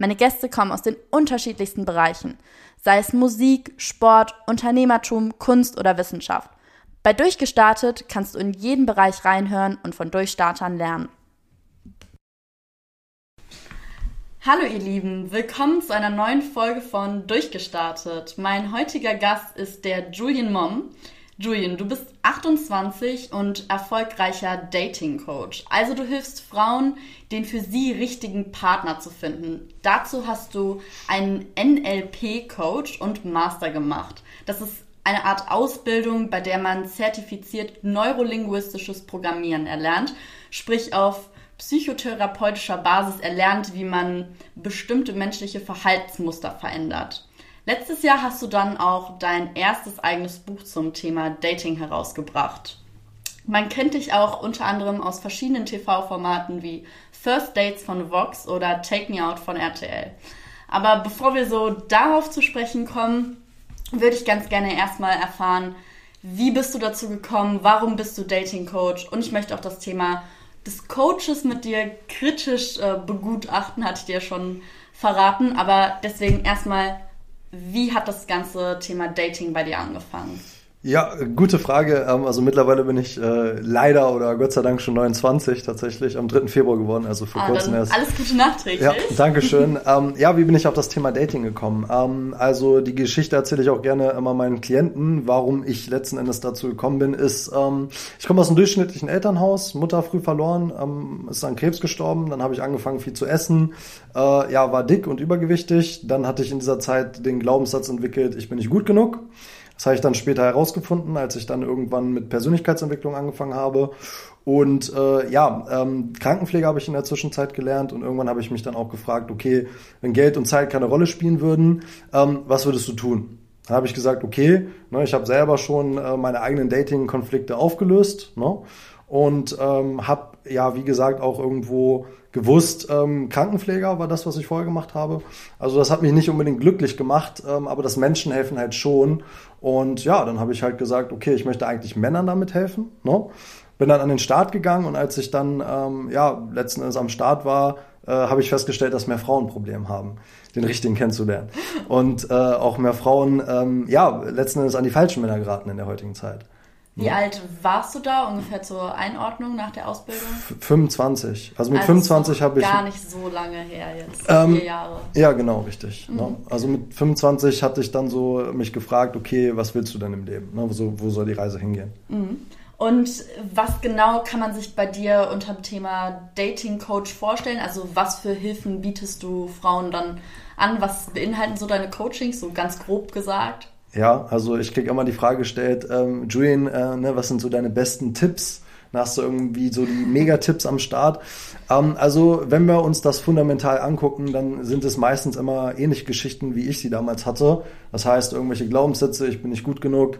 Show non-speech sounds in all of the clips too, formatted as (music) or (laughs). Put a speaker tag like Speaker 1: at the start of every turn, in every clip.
Speaker 1: Meine Gäste kommen aus den unterschiedlichsten Bereichen, sei es Musik, Sport, Unternehmertum, Kunst oder Wissenschaft. Bei Durchgestartet kannst du in jeden Bereich reinhören und von Durchstartern lernen. Hallo ihr Lieben, willkommen zu einer neuen Folge von Durchgestartet. Mein heutiger Gast ist der Julian Mom. Julian, du bist 28 und erfolgreicher Dating Coach. Also du hilfst Frauen, den für sie richtigen Partner zu finden. Dazu hast du einen NLP Coach und Master gemacht. Das ist eine Art Ausbildung, bei der man zertifiziert neurolinguistisches Programmieren erlernt, sprich auf psychotherapeutischer Basis erlernt, wie man bestimmte menschliche Verhaltensmuster verändert. Letztes Jahr hast du dann auch dein erstes eigenes Buch zum Thema Dating herausgebracht. Man kennt dich auch unter anderem aus verschiedenen TV-Formaten wie First Dates von Vox oder Take Me Out von RTL. Aber bevor wir so darauf zu sprechen kommen, würde ich ganz gerne erstmal erfahren, wie bist du dazu gekommen, warum bist du Dating Coach und ich möchte auch das Thema des Coaches mit dir kritisch äh, begutachten, hatte ich dir schon verraten, aber deswegen erstmal, wie hat das ganze Thema Dating bei dir angefangen?
Speaker 2: Ja, gute Frage. Ähm, also mittlerweile bin ich äh, leider oder Gott sei Dank schon 29 tatsächlich am 3. Februar geworden, also vor ah, kurzem erst.
Speaker 1: Alles Gute nachträglich.
Speaker 2: Ja, Dankeschön. (laughs) ähm, ja, wie bin ich auf das Thema Dating gekommen? Ähm, also die Geschichte erzähle ich auch gerne immer meinen Klienten. Warum ich letzten Endes dazu gekommen bin, ist, ähm, ich komme aus einem durchschnittlichen Elternhaus, Mutter früh verloren, ähm, ist an Krebs gestorben, dann habe ich angefangen viel zu essen, äh, ja, war dick und übergewichtig. Dann hatte ich in dieser Zeit den Glaubenssatz entwickelt, ich bin nicht gut genug. Das habe ich dann später herausgefunden, als ich dann irgendwann mit Persönlichkeitsentwicklung angefangen habe. Und äh, ja, ähm, Krankenpflege habe ich in der Zwischenzeit gelernt und irgendwann habe ich mich dann auch gefragt, okay, wenn Geld und Zeit keine Rolle spielen würden, ähm, was würdest du tun? Dann habe ich gesagt, okay, ne, ich habe selber schon äh, meine eigenen Dating-Konflikte aufgelöst ne, und ähm, habe ja, wie gesagt, auch irgendwo gewusst, ähm, Krankenpfleger war das, was ich vorher gemacht habe. Also das hat mich nicht unbedingt glücklich gemacht, ähm, aber das Menschen helfen halt schon. Und ja, dann habe ich halt gesagt, okay, ich möchte eigentlich Männern damit helfen. Ne? Bin dann an den Start gegangen und als ich dann ähm, ja letzten Endes am Start war, äh, habe ich festgestellt, dass mehr Frauen ein Problem haben, den richtigen kennenzulernen. Und äh, auch mehr Frauen, ähm, ja, letzten Endes an die falschen Männer geraten in der heutigen Zeit.
Speaker 1: Wie ja. alt warst du da ungefähr zur Einordnung nach der Ausbildung?
Speaker 2: 25. Also mit also 25 habe ich.
Speaker 1: Gar nicht so lange her jetzt. Ähm, vier Jahre.
Speaker 2: Ja, genau, richtig. Mhm. Ne? Also mit 25 hatte ich dann so mich gefragt, okay, was willst du denn im Leben? Ne? Wo, wo soll die Reise hingehen?
Speaker 1: Mhm. Und was genau kann man sich bei dir unter dem Thema Dating Coach vorstellen? Also was für Hilfen bietest du Frauen dann an? Was beinhalten so deine Coachings, so ganz grob gesagt?
Speaker 2: Ja, also ich krieg immer die Frage gestellt, ähm, Julian, äh, ne, was sind so deine besten Tipps? Dann hast du irgendwie so die Megatipps am Start. Ähm, also wenn wir uns das fundamental angucken, dann sind es meistens immer ähnliche Geschichten, wie ich sie damals hatte. Das heißt, irgendwelche Glaubenssätze, ich bin nicht gut genug.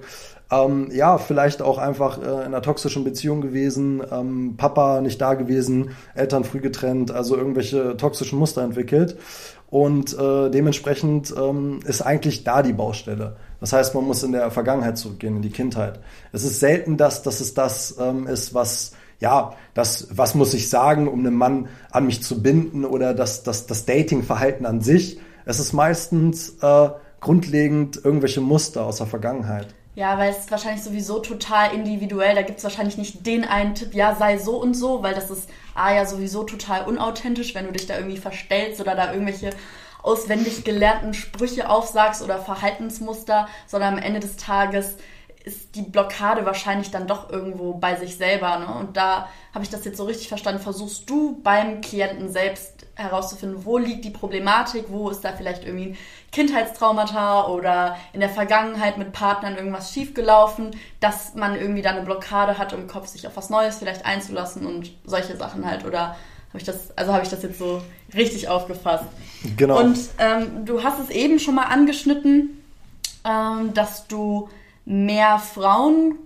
Speaker 2: Ähm, ja, vielleicht auch einfach äh, in einer toxischen Beziehung gewesen, ähm, Papa nicht da gewesen, Eltern früh getrennt, also irgendwelche toxischen Muster entwickelt. Und äh, dementsprechend ähm, ist eigentlich da die Baustelle. Das heißt, man muss in der Vergangenheit zurückgehen, in die Kindheit. Es ist selten, dass, dass es das ähm, ist, was, ja, das, was muss ich sagen, um einen Mann an mich zu binden oder das, das, das Datingverhalten an sich. Es ist meistens äh, grundlegend irgendwelche Muster aus der Vergangenheit.
Speaker 1: Ja, weil es ist wahrscheinlich sowieso total individuell. Da gibt es wahrscheinlich nicht den einen Tipp, ja, sei so und so, weil das ist A ja sowieso total unauthentisch, wenn du dich da irgendwie verstellst oder da irgendwelche auswendig gelernten Sprüche aufsagst oder Verhaltensmuster, sondern am Ende des Tages ist die Blockade wahrscheinlich dann doch irgendwo bei sich selber. Ne? Und da habe ich das jetzt so richtig verstanden. Versuchst du beim Klienten selbst herauszufinden, wo liegt die Problematik, wo ist da vielleicht irgendwie ein Kindheitstraumata oder in der Vergangenheit mit Partnern irgendwas schiefgelaufen, dass man irgendwie da eine Blockade hat im Kopf, sich auf was Neues vielleicht einzulassen und solche Sachen halt. Oder habe ich das, also habe ich das jetzt so richtig aufgefasst? Genau. Und ähm, du hast es eben schon mal angeschnitten, ähm, dass du mehr Frauen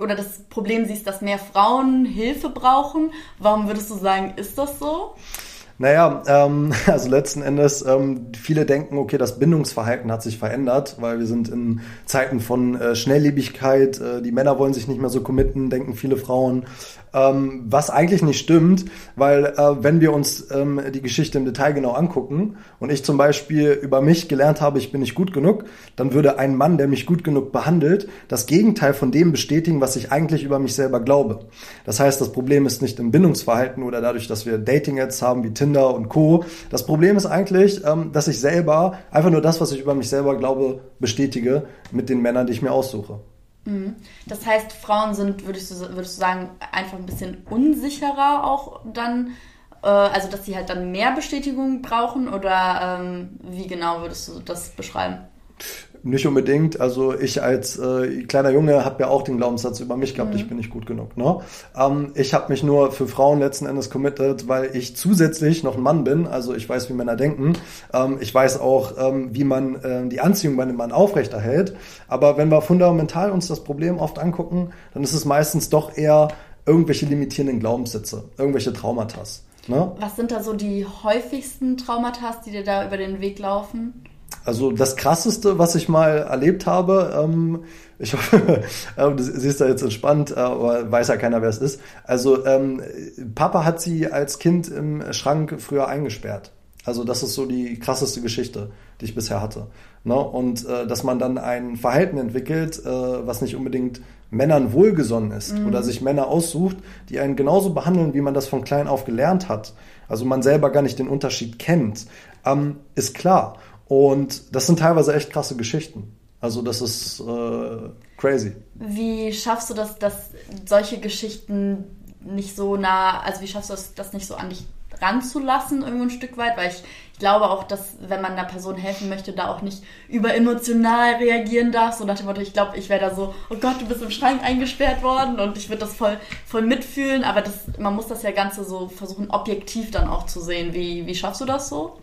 Speaker 1: oder das Problem siehst, dass mehr Frauen Hilfe brauchen. Warum würdest du sagen, ist das so?
Speaker 2: Naja, ähm, (laughs) also letzten Endes, ähm, viele denken, okay, das Bindungsverhalten hat sich verändert, weil wir sind in Zeiten von äh, Schnelllebigkeit, äh, die Männer wollen sich nicht mehr so committen, denken viele Frauen ähm, was eigentlich nicht stimmt, weil äh, wenn wir uns ähm, die Geschichte im Detail genau angucken und ich zum Beispiel über mich gelernt habe, ich bin nicht gut genug, dann würde ein Mann, der mich gut genug behandelt, das Gegenteil von dem bestätigen, was ich eigentlich über mich selber glaube. Das heißt, das Problem ist nicht im Bindungsverhalten oder dadurch, dass wir Dating-Ads haben wie Tinder und Co. Das Problem ist eigentlich, ähm, dass ich selber einfach nur das, was ich über mich selber glaube, bestätige mit den Männern, die ich mir aussuche.
Speaker 1: Mhm. Das heißt, Frauen sind, würdest du, würdest du sagen, einfach ein bisschen unsicherer auch dann, äh, also dass sie halt dann mehr Bestätigung brauchen oder ähm, wie genau würdest du das beschreiben?
Speaker 2: Nicht unbedingt. Also ich als äh, kleiner Junge habe ja auch den Glaubenssatz über mich gehabt, mhm. ich bin nicht gut genug. Ne? Ähm, ich habe mich nur für Frauen letzten Endes committed, weil ich zusätzlich noch ein Mann bin. Also ich weiß, wie Männer denken. Ähm, ich weiß auch, ähm, wie man äh, die Anziehung bei einem Mann aufrechterhält. Aber wenn wir fundamental uns das Problem oft angucken, dann ist es meistens doch eher irgendwelche limitierenden Glaubenssätze, irgendwelche Traumata.
Speaker 1: Ne? Was sind da so die häufigsten Traumata, die dir da über den Weg laufen?
Speaker 2: Also das krasseste, was ich mal erlebt habe, ähm, ich hoffe, (laughs) äh, du siehst da jetzt entspannt, äh, aber weiß ja keiner, wer es ist. Also ähm, Papa hat sie als Kind im Schrank früher eingesperrt. Also das ist so die krasseste Geschichte, die ich bisher hatte. Ne? Und äh, dass man dann ein Verhalten entwickelt, äh, was nicht unbedingt Männern wohlgesonnen ist mhm. oder sich Männer aussucht, die einen genauso behandeln, wie man das von klein auf gelernt hat. Also man selber gar nicht den Unterschied kennt, ähm, ist klar. Und das sind teilweise echt krasse Geschichten. Also das ist äh, crazy.
Speaker 1: Wie schaffst du das, dass solche Geschichten nicht so nah, also wie schaffst du das, das nicht so an dich ranzulassen, irgendwo ein Stück weit? Weil ich, ich glaube auch, dass wenn man einer Person helfen möchte, da auch nicht überemotional reagieren darf. So nach dem Motto, ich glaube, ich wäre da so, oh Gott, du bist im Schrank eingesperrt worden und ich würde das voll, voll mitfühlen. Aber das, man muss das ja Ganze so versuchen, objektiv dann auch zu sehen. Wie, wie schaffst du das so?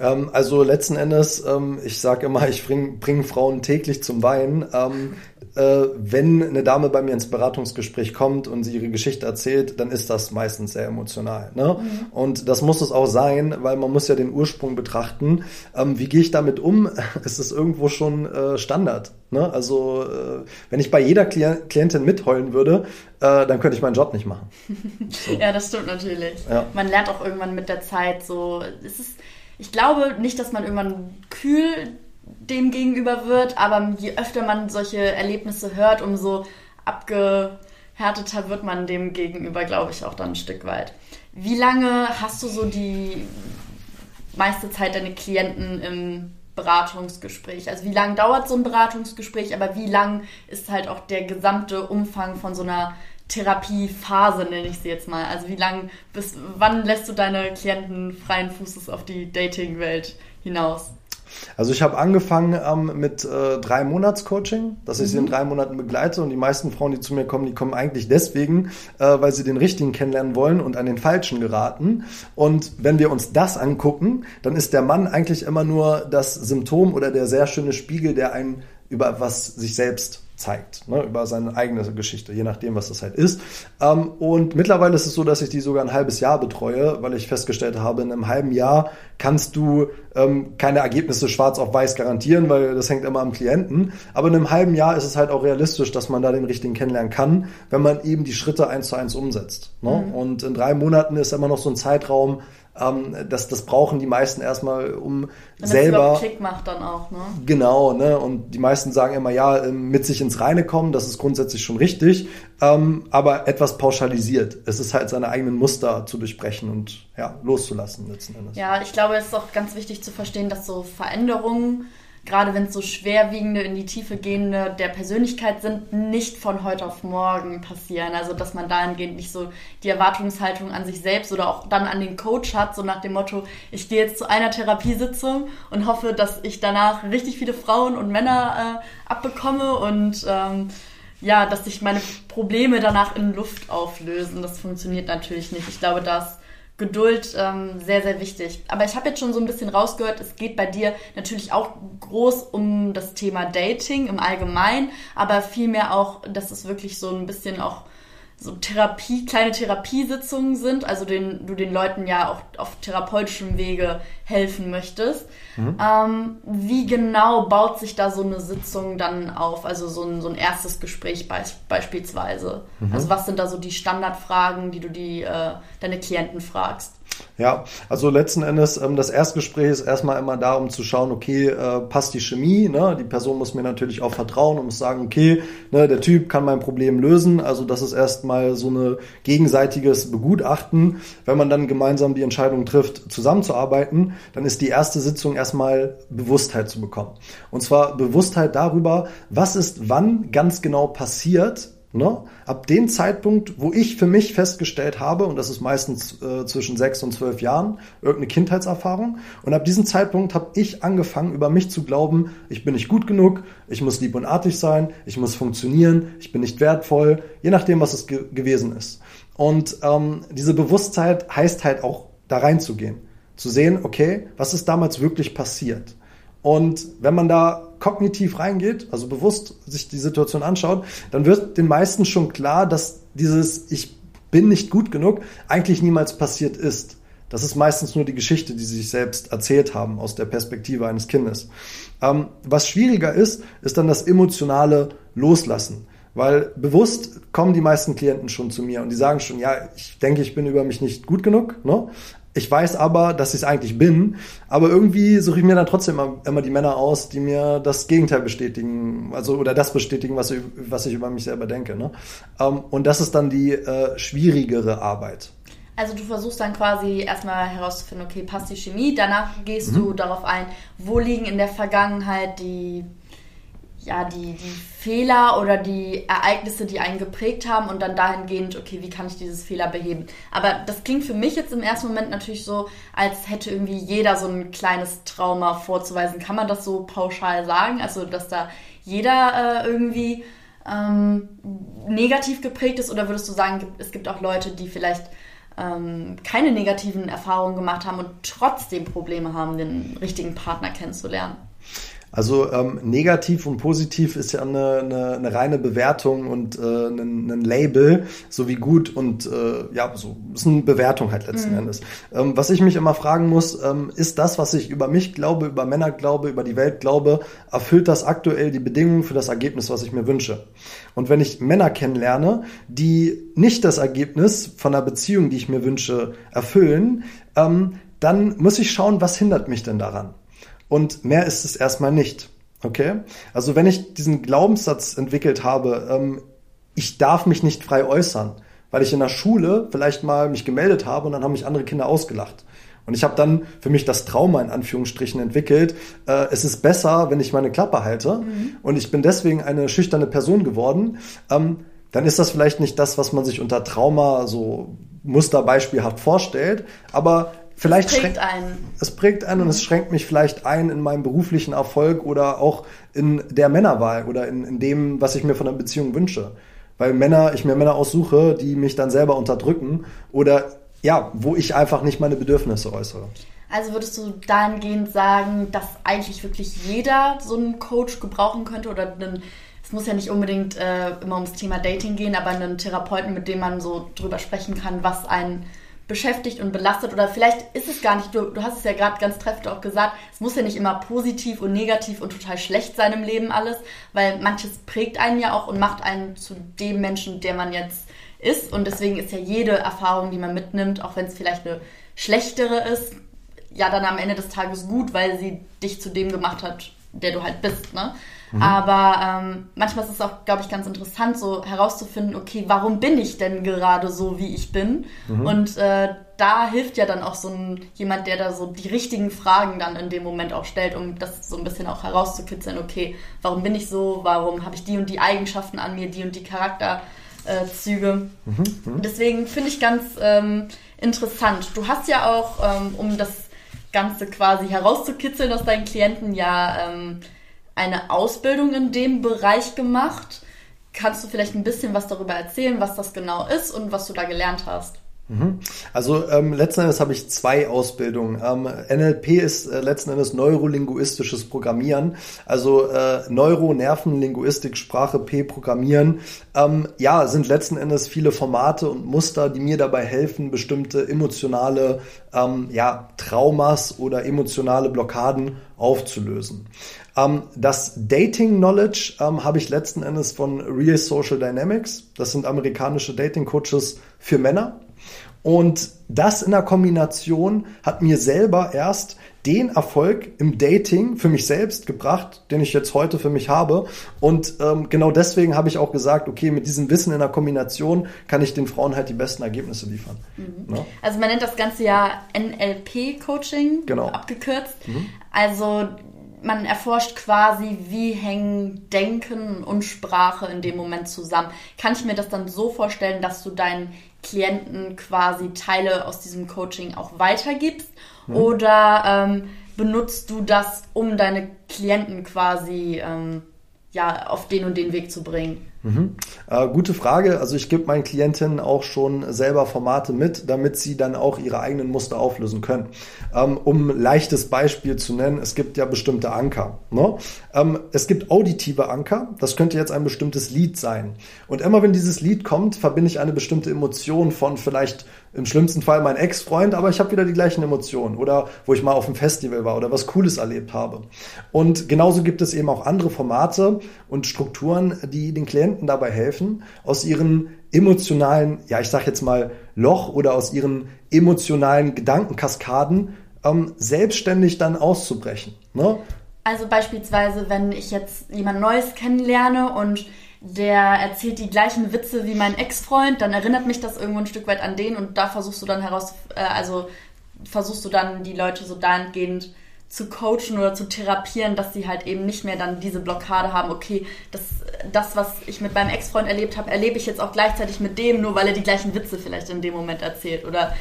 Speaker 2: Ähm, also letzten Endes, ähm, ich sage immer, (laughs) ich bringe bring Frauen täglich zum Weinen. Ähm, äh, wenn eine Dame bei mir ins Beratungsgespräch kommt und sie ihre Geschichte erzählt, dann ist das meistens sehr emotional. Ne? Mhm. Und das muss es auch sein, weil man muss ja den Ursprung betrachten. Ähm, wie gehe ich damit um? (laughs) es ist irgendwo schon äh, Standard. Ne? Also äh, wenn ich bei jeder Klient Klientin mitheulen würde, äh, dann könnte ich meinen Job nicht machen. (laughs)
Speaker 1: So. ja, das stimmt natürlich. Ja. Man lernt auch irgendwann mit der Zeit so, es ist ich glaube nicht, dass man irgendwann kühl dem gegenüber wird, aber je öfter man solche Erlebnisse hört, umso abgehärteter wird man dem gegenüber, glaube ich, auch dann ein Stück weit. Wie lange hast du so die meiste Zeit deine Klienten im Beratungsgespräch? Also wie lange dauert so ein Beratungsgespräch, aber wie lang ist halt auch der gesamte Umfang von so einer Therapiephase, nenne ich sie jetzt mal. Also wie lange, bis wann lässt du deine Klienten freien Fußes auf die Dating-Welt hinaus?
Speaker 2: Also ich habe angefangen ähm, mit äh, drei Monats Coaching, dass ich mhm. sie in mhm. drei Monaten begleite und die meisten Frauen, die zu mir kommen, die kommen eigentlich deswegen, äh, weil sie den richtigen kennenlernen wollen und an den falschen geraten. Und wenn wir uns das angucken, dann ist der Mann eigentlich immer nur das Symptom oder der sehr schöne Spiegel, der einen über was sich selbst zeigt, ne, über seine eigene Geschichte, je nachdem, was das halt ist. Ähm, und mittlerweile ist es so, dass ich die sogar ein halbes Jahr betreue, weil ich festgestellt habe, in einem halben Jahr kannst du ähm, keine Ergebnisse schwarz auf weiß garantieren, weil das hängt immer am Klienten. Aber in einem halben Jahr ist es halt auch realistisch, dass man da den richtigen kennenlernen kann, wenn man eben die Schritte eins zu eins umsetzt. Ne? Mhm. Und in drei Monaten ist immer noch so ein Zeitraum, ähm, das, das brauchen die meisten erstmal, um Damit selber.
Speaker 1: Klick macht dann auch, ne?
Speaker 2: Genau, ne? Und die meisten sagen immer, ja, ähm, mit sich ins Reine kommen, das ist grundsätzlich schon richtig, ähm, aber etwas pauschalisiert. Es ist halt seine eigenen Muster zu durchbrechen und ja, loszulassen letzten Endes.
Speaker 1: Ja, ich glaube, es ist auch ganz wichtig zu verstehen, dass so Veränderungen gerade wenn es so schwerwiegende, in die Tiefe gehende der Persönlichkeit sind, nicht von heute auf morgen passieren. Also dass man dahingehend nicht so die Erwartungshaltung an sich selbst oder auch dann an den Coach hat, so nach dem Motto, ich gehe jetzt zu einer Therapiesitzung und hoffe, dass ich danach richtig viele Frauen und Männer äh, abbekomme und ähm, ja, dass sich meine Probleme danach in Luft auflösen. Das funktioniert natürlich nicht. Ich glaube, das Geduld ähm, sehr, sehr wichtig. Aber ich habe jetzt schon so ein bisschen rausgehört, es geht bei dir natürlich auch groß um das Thema Dating im Allgemeinen, aber vielmehr auch, dass es wirklich so ein bisschen auch so Therapie, kleine Therapiesitzungen sind, also den, du den Leuten ja auch auf therapeutischem Wege helfen möchtest. Mhm. Ähm, wie genau baut sich da so eine Sitzung dann auf? Also so ein, so ein erstes Gespräch be beispielsweise. Mhm. Also was sind da so die Standardfragen, die du die, äh, deine Klienten fragst?
Speaker 2: Ja, also letzten Endes, ähm, das Erstgespräch ist erstmal immer da, um zu schauen, okay, äh, passt die Chemie, ne? Die Person muss mir natürlich auch vertrauen und muss sagen, okay, ne, der Typ kann mein Problem lösen. Also das ist erstmal so eine gegenseitiges Begutachten. Wenn man dann gemeinsam die Entscheidung trifft, zusammenzuarbeiten, dann ist die erste Sitzung erstmal Bewusstheit zu bekommen. Und zwar Bewusstheit darüber, was ist wann ganz genau passiert, Ne? Ab dem Zeitpunkt, wo ich für mich festgestellt habe, und das ist meistens äh, zwischen sechs und zwölf Jahren, irgendeine Kindheitserfahrung, und ab diesem Zeitpunkt habe ich angefangen, über mich zu glauben, ich bin nicht gut genug, ich muss lieb und artig sein, ich muss funktionieren, ich bin nicht wertvoll, je nachdem, was es ge gewesen ist. Und ähm, diese Bewusstheit heißt halt auch, da reinzugehen, zu sehen, okay, was ist damals wirklich passiert? Und wenn man da kognitiv reingeht, also bewusst sich die Situation anschaut, dann wird den meisten schon klar, dass dieses Ich bin nicht gut genug eigentlich niemals passiert ist. Das ist meistens nur die Geschichte, die sie sich selbst erzählt haben aus der Perspektive eines Kindes. Ähm, was schwieriger ist, ist dann das emotionale Loslassen. Weil bewusst kommen die meisten Klienten schon zu mir und die sagen schon, ja, ich denke, ich bin über mich nicht gut genug, ne? Ich weiß aber, dass ich es eigentlich bin, aber irgendwie suche ich mir dann trotzdem immer, immer, die Männer aus, die mir das Gegenteil bestätigen, also oder das bestätigen, was ich, was ich über mich selber denke. Ne? Ähm, und das ist dann die äh, schwierigere Arbeit.
Speaker 1: Also du versuchst dann quasi erstmal herauszufinden, okay, passt die Chemie, danach gehst mhm. du darauf ein, wo liegen in der Vergangenheit die ja, die, die Fehler oder die Ereignisse, die einen geprägt haben und dann dahingehend, okay, wie kann ich dieses Fehler beheben? Aber das klingt für mich jetzt im ersten Moment natürlich so, als hätte irgendwie jeder so ein kleines Trauma vorzuweisen. Kann man das so pauschal sagen? Also, dass da jeder äh, irgendwie ähm, negativ geprägt ist oder würdest du sagen, es gibt auch Leute, die vielleicht ähm, keine negativen Erfahrungen gemacht haben und trotzdem Probleme haben, den richtigen Partner kennenzulernen?
Speaker 2: Also ähm, negativ und positiv ist ja eine, eine, eine reine Bewertung und äh, ein, ein Label, so wie gut und äh, ja, so ist eine Bewertung halt letzten mhm. Endes. Ähm, was ich mich immer fragen muss, ähm, ist das, was ich über mich glaube, über Männer glaube, über die Welt glaube, erfüllt das aktuell die Bedingungen für das Ergebnis, was ich mir wünsche? Und wenn ich Männer kennenlerne, die nicht das Ergebnis von einer Beziehung, die ich mir wünsche, erfüllen, ähm, dann muss ich schauen, was hindert mich denn daran? Und mehr ist es erstmal nicht. Okay? Also wenn ich diesen Glaubenssatz entwickelt habe, ähm, ich darf mich nicht frei äußern, weil ich in der Schule vielleicht mal mich gemeldet habe und dann haben mich andere Kinder ausgelacht. Und ich habe dann für mich das Trauma in Anführungsstrichen entwickelt. Äh, es ist besser, wenn ich meine Klappe halte. Mhm. Und ich bin deswegen eine schüchterne Person geworden. Ähm, dann ist das vielleicht nicht das, was man sich unter Trauma so musterbeispielhaft vorstellt. Aber vielleicht
Speaker 1: es prägt einen.
Speaker 2: Es prägt einen mhm. und es schränkt mich vielleicht ein in meinem beruflichen Erfolg oder auch in der Männerwahl oder in, in dem, was ich mir von einer Beziehung wünsche. Weil Männer, ich mir Männer aussuche, die mich dann selber unterdrücken oder ja, wo ich einfach nicht meine Bedürfnisse äußere.
Speaker 1: Also würdest du dahingehend sagen, dass eigentlich wirklich jeder so einen Coach gebrauchen könnte oder einen, es muss ja nicht unbedingt äh, immer ums Thema Dating gehen, aber einen Therapeuten, mit dem man so drüber sprechen kann, was einen beschäftigt und belastet oder vielleicht ist es gar nicht, du, du hast es ja gerade ganz treffend auch gesagt, es muss ja nicht immer positiv und negativ und total schlecht sein im Leben alles, weil manches prägt einen ja auch und macht einen zu dem Menschen, der man jetzt ist und deswegen ist ja jede Erfahrung, die man mitnimmt, auch wenn es vielleicht eine schlechtere ist, ja dann am Ende des Tages gut, weil sie dich zu dem gemacht hat, der du halt bist, ne? Mhm. Aber ähm, manchmal ist es auch, glaube ich, ganz interessant, so herauszufinden, okay, warum bin ich denn gerade so, wie ich bin? Mhm. Und äh, da hilft ja dann auch so ein, jemand, der da so die richtigen Fragen dann in dem Moment auch stellt, um das so ein bisschen auch herauszukitzeln, okay, warum bin ich so, warum habe ich die und die Eigenschaften an mir, die und die Charakterzüge. Mhm. Mhm. Deswegen finde ich ganz ähm, interessant. Du hast ja auch, ähm, um das Ganze quasi herauszukitzeln aus deinen Klienten, ja ähm, eine Ausbildung in dem Bereich gemacht. Kannst du vielleicht ein bisschen was darüber erzählen, was das genau ist und was du da gelernt hast?
Speaker 2: Mhm. Also ähm, letzten Endes habe ich zwei Ausbildungen. Ähm, NLP ist äh, letzten Endes neurolinguistisches Programmieren, also äh, Neuro, Nerven, Linguistik, Sprache, P, Programmieren. Ähm, ja, sind letzten Endes viele Formate und Muster, die mir dabei helfen, bestimmte emotionale ähm, ja, Traumas oder emotionale Blockaden aufzulösen. Ähm, das Dating Knowledge ähm, habe ich letzten Endes von Real Social Dynamics. Das sind amerikanische Dating Coaches für Männer. Und das in der Kombination hat mir selber erst den Erfolg im Dating für mich selbst gebracht, den ich jetzt heute für mich habe. Und ähm, genau deswegen habe ich auch gesagt, okay, mit diesem Wissen in der Kombination kann ich den Frauen halt die besten Ergebnisse liefern.
Speaker 1: Mhm. Ja? Also man nennt das Ganze ja NLP-Coaching
Speaker 2: genau.
Speaker 1: abgekürzt. Mhm. Also man erforscht quasi, wie hängen Denken und Sprache in dem Moment zusammen. Kann ich mir das dann so vorstellen, dass du deinen Klienten quasi Teile aus diesem Coaching auch weitergibst? Mhm. Oder ähm, benutzt du das, um deine Klienten quasi ähm, ja, auf den und den Weg zu bringen?
Speaker 2: Mhm. Äh, gute Frage. Also ich gebe meinen Klientinnen auch schon selber Formate mit, damit sie dann auch ihre eigenen Muster auflösen können. Ähm, um ein leichtes Beispiel zu nennen, es gibt ja bestimmte Anker. Ne? Ähm, es gibt auditive Anker, das könnte jetzt ein bestimmtes Lied sein. Und immer wenn dieses Lied kommt, verbinde ich eine bestimmte Emotion von vielleicht im schlimmsten Fall mein Ex-Freund, aber ich habe wieder die gleichen Emotionen oder wo ich mal auf einem Festival war oder was Cooles erlebt habe. Und genauso gibt es eben auch andere Formate und Strukturen, die den Klienten dabei helfen, aus ihren emotionalen, ja ich sage jetzt mal Loch oder aus ihren emotionalen Gedankenkaskaden ähm, selbstständig dann auszubrechen. Ne?
Speaker 1: Also beispielsweise, wenn ich jetzt jemand Neues kennenlerne und der erzählt die gleichen Witze wie mein Ex-Freund, dann erinnert mich das irgendwo ein Stück weit an den und da versuchst du dann heraus, äh, also versuchst du dann die Leute so dahingehend zu coachen oder zu therapieren, dass sie halt eben nicht mehr dann diese Blockade haben, okay, das, das was ich mit meinem Ex-Freund erlebt habe, erlebe ich jetzt auch gleichzeitig mit dem, nur weil er die gleichen Witze vielleicht in dem Moment erzählt. Oder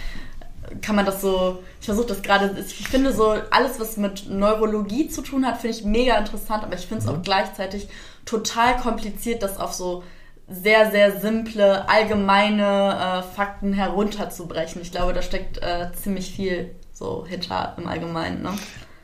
Speaker 1: kann man das so, ich versuche das gerade, ich finde so, alles, was mit Neurologie zu tun hat, finde ich mega interessant, aber ich finde es mhm. auch gleichzeitig total kompliziert, das auf so sehr, sehr simple, allgemeine äh, Fakten herunterzubrechen. Ich glaube, da steckt äh, ziemlich viel so hinter im Allgemeinen. Ne?